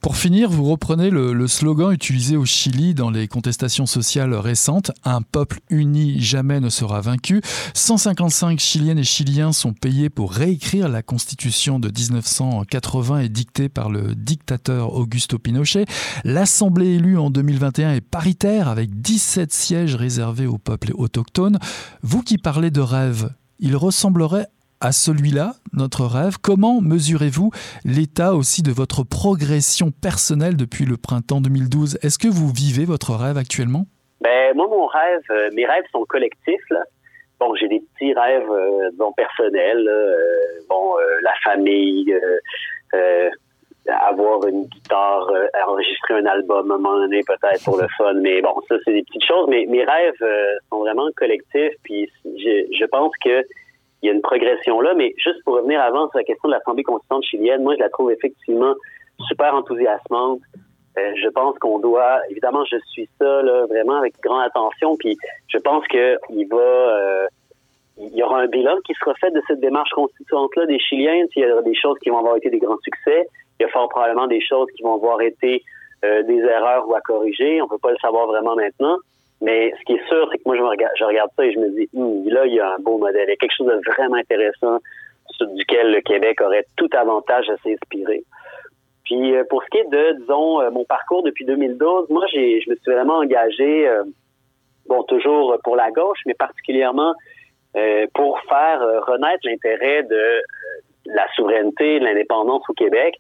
Speaker 1: Pour finir, vous reprenez le, slogan utilisé au Chili dans les contestations sociales récentes Un peuple uni jamais ne sera vaincu. 155 Chiliennes et Chiliens sont payés pour réécrire la constitution de 1980 et dictée par le dictateur Augusto Pinochet. L'Assemblée élue en 2021 est paritaire avec 17 sièges réservés au peuple autochtone. Vous qui parlez de rêve, il ressemblerait à celui-là, notre rêve Comment mesurez-vous l'état aussi de votre progression personnelle depuis le printemps 2012 Est-ce que vous vivez votre rêve actuellement?
Speaker 3: Ben, Moi, mon rêve, euh, mes rêves sont collectifs. Là. Bon, j'ai des petits rêves euh, personnels. Euh, bon, la famille, avoir une guitare, enregistrer un album à un moment donné peut-être pour le fun. Mais bon, ça, c'est des petites choses. Mais mes rêves sont vraiment collectifs. Puis je, je pense que il y a une progression là. Mais juste pour revenir avant sur la question de l'Assemblée constituante chilienne, moi, je la trouve effectivement super enthousiasmante. Euh, je pense qu'on doit, évidemment, je suis ça là, vraiment avec grande attention. Puis je pense que il va, euh, il y aura un bilan qui sera fait de cette démarche constituante-là des Chiliens. Il y aura des choses qui vont avoir été des grands succès. Il y a fort probablement des choses qui vont avoir été euh, des erreurs ou à corriger. On peut pas le savoir vraiment maintenant. Mais ce qui est sûr, c'est que moi, je, regarde, je regarde ça et je me dis, hum, là, il y a un beau modèle. Il y a quelque chose de vraiment intéressant sur duquel le Québec aurait tout avantage à s'inspirer. Puis euh, pour ce qui est de, disons, euh, mon parcours depuis 2012, moi, j'ai, je me suis vraiment engagé, euh, bon, toujours pour la gauche, mais particulièrement pour faire renaître l'intérêt de la souveraineté, de l'indépendance au Québec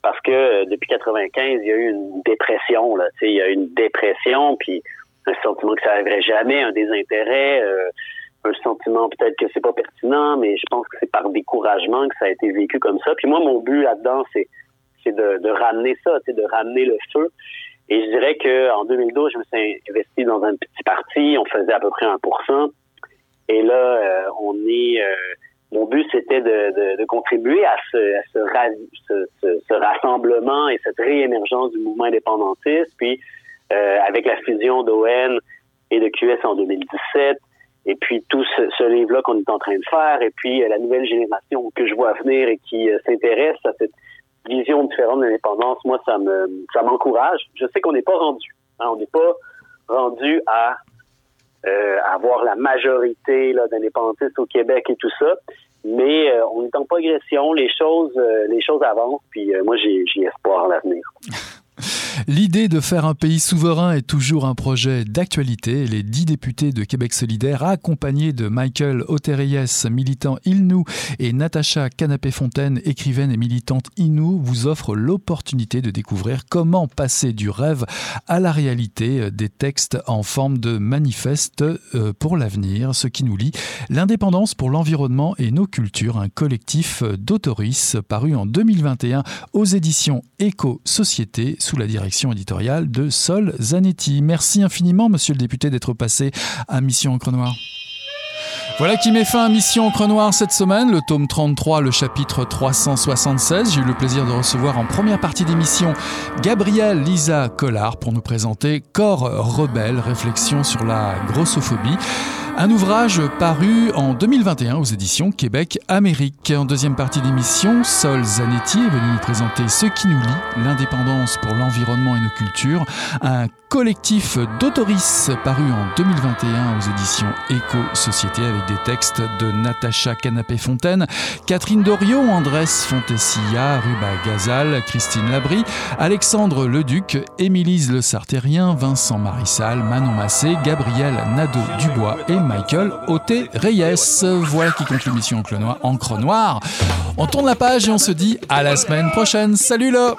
Speaker 3: parce que depuis 95, il y a eu une dépression là, il y a eu une dépression puis un sentiment que ça n'arriverait jamais, un désintérêt, euh, un sentiment peut-être que c'est pas pertinent, mais je pense que c'est par découragement que ça a été vécu comme ça. Puis moi, mon but là-dedans, c'est c'est de, de ramener ça, c'est de ramener le feu. Et je dirais que en 2012, je me suis investi dans un petit parti, on faisait à peu près 1%. Et là, euh, on est euh, mon but, c'était de, de, contribuer à, ce, à ce, ce, ce, rassemblement et cette réémergence du mouvement indépendantiste, puis euh, avec la fusion d'ON et de QS en 2017, et puis tout ce, ce livre-là qu'on est en train de faire, et puis euh, la nouvelle génération que je vois venir et qui euh, s'intéresse à cette vision différente de l'indépendance, moi, ça me ça m'encourage. Je sais qu'on n'est pas rendu. Hein, on n'est pas rendu à avoir la majorité d'indépendantistes au Québec et tout ça. Mais on est en progression, les choses, les choses avancent, puis moi j'ai espoir à l'avenir.
Speaker 1: L'idée de faire un pays souverain est toujours un projet d'actualité. Les dix députés de Québec solidaire, accompagnés de Michael Otereyes, militant Ilnou, et Natacha Canapé-Fontaine, écrivaine et militante Inou, vous offrent l'opportunité de découvrir comment passer du rêve à la réalité des textes en forme de manifeste euh, pour l'avenir, ce qui nous lie l'indépendance pour l'environnement et nos cultures, un collectif d'autoristes paru en 2021 aux éditions Éco-Société sous la direction éditoriale de Sol Zanetti. Merci infiniment, monsieur le député, d'être passé à Mission Encre Noire. Voilà qui met fin à Mission Encre Noire cette semaine, le tome 33, le chapitre 376. J'ai eu le plaisir de recevoir en première partie d'émission Gabrielle Lisa Collard pour nous présenter Corps rebelle, réflexion sur la grossophobie. Un ouvrage paru en 2021 aux éditions Québec Amérique. En deuxième partie d'émission, Sol Zanetti est venu nous présenter Ce qui nous lie, l'indépendance pour l'environnement et nos cultures, un collectif d'autoristes paru en 2021 aux éditions Éco-Société avec des textes de Natacha Canapé-Fontaine, Catherine Doriot, Andrés Fontesilla, Ruba Gazal, Christine Labry, Alexandre Leduc, Émilise Le Sartérien, Vincent Marissal, Manon Massé, Gabriel Nadeau-Dubois et Michael Oté Reyes. Voilà qui conclut l'émission Encre Noire. On tourne la page et on se dit à la semaine prochaine. Salut là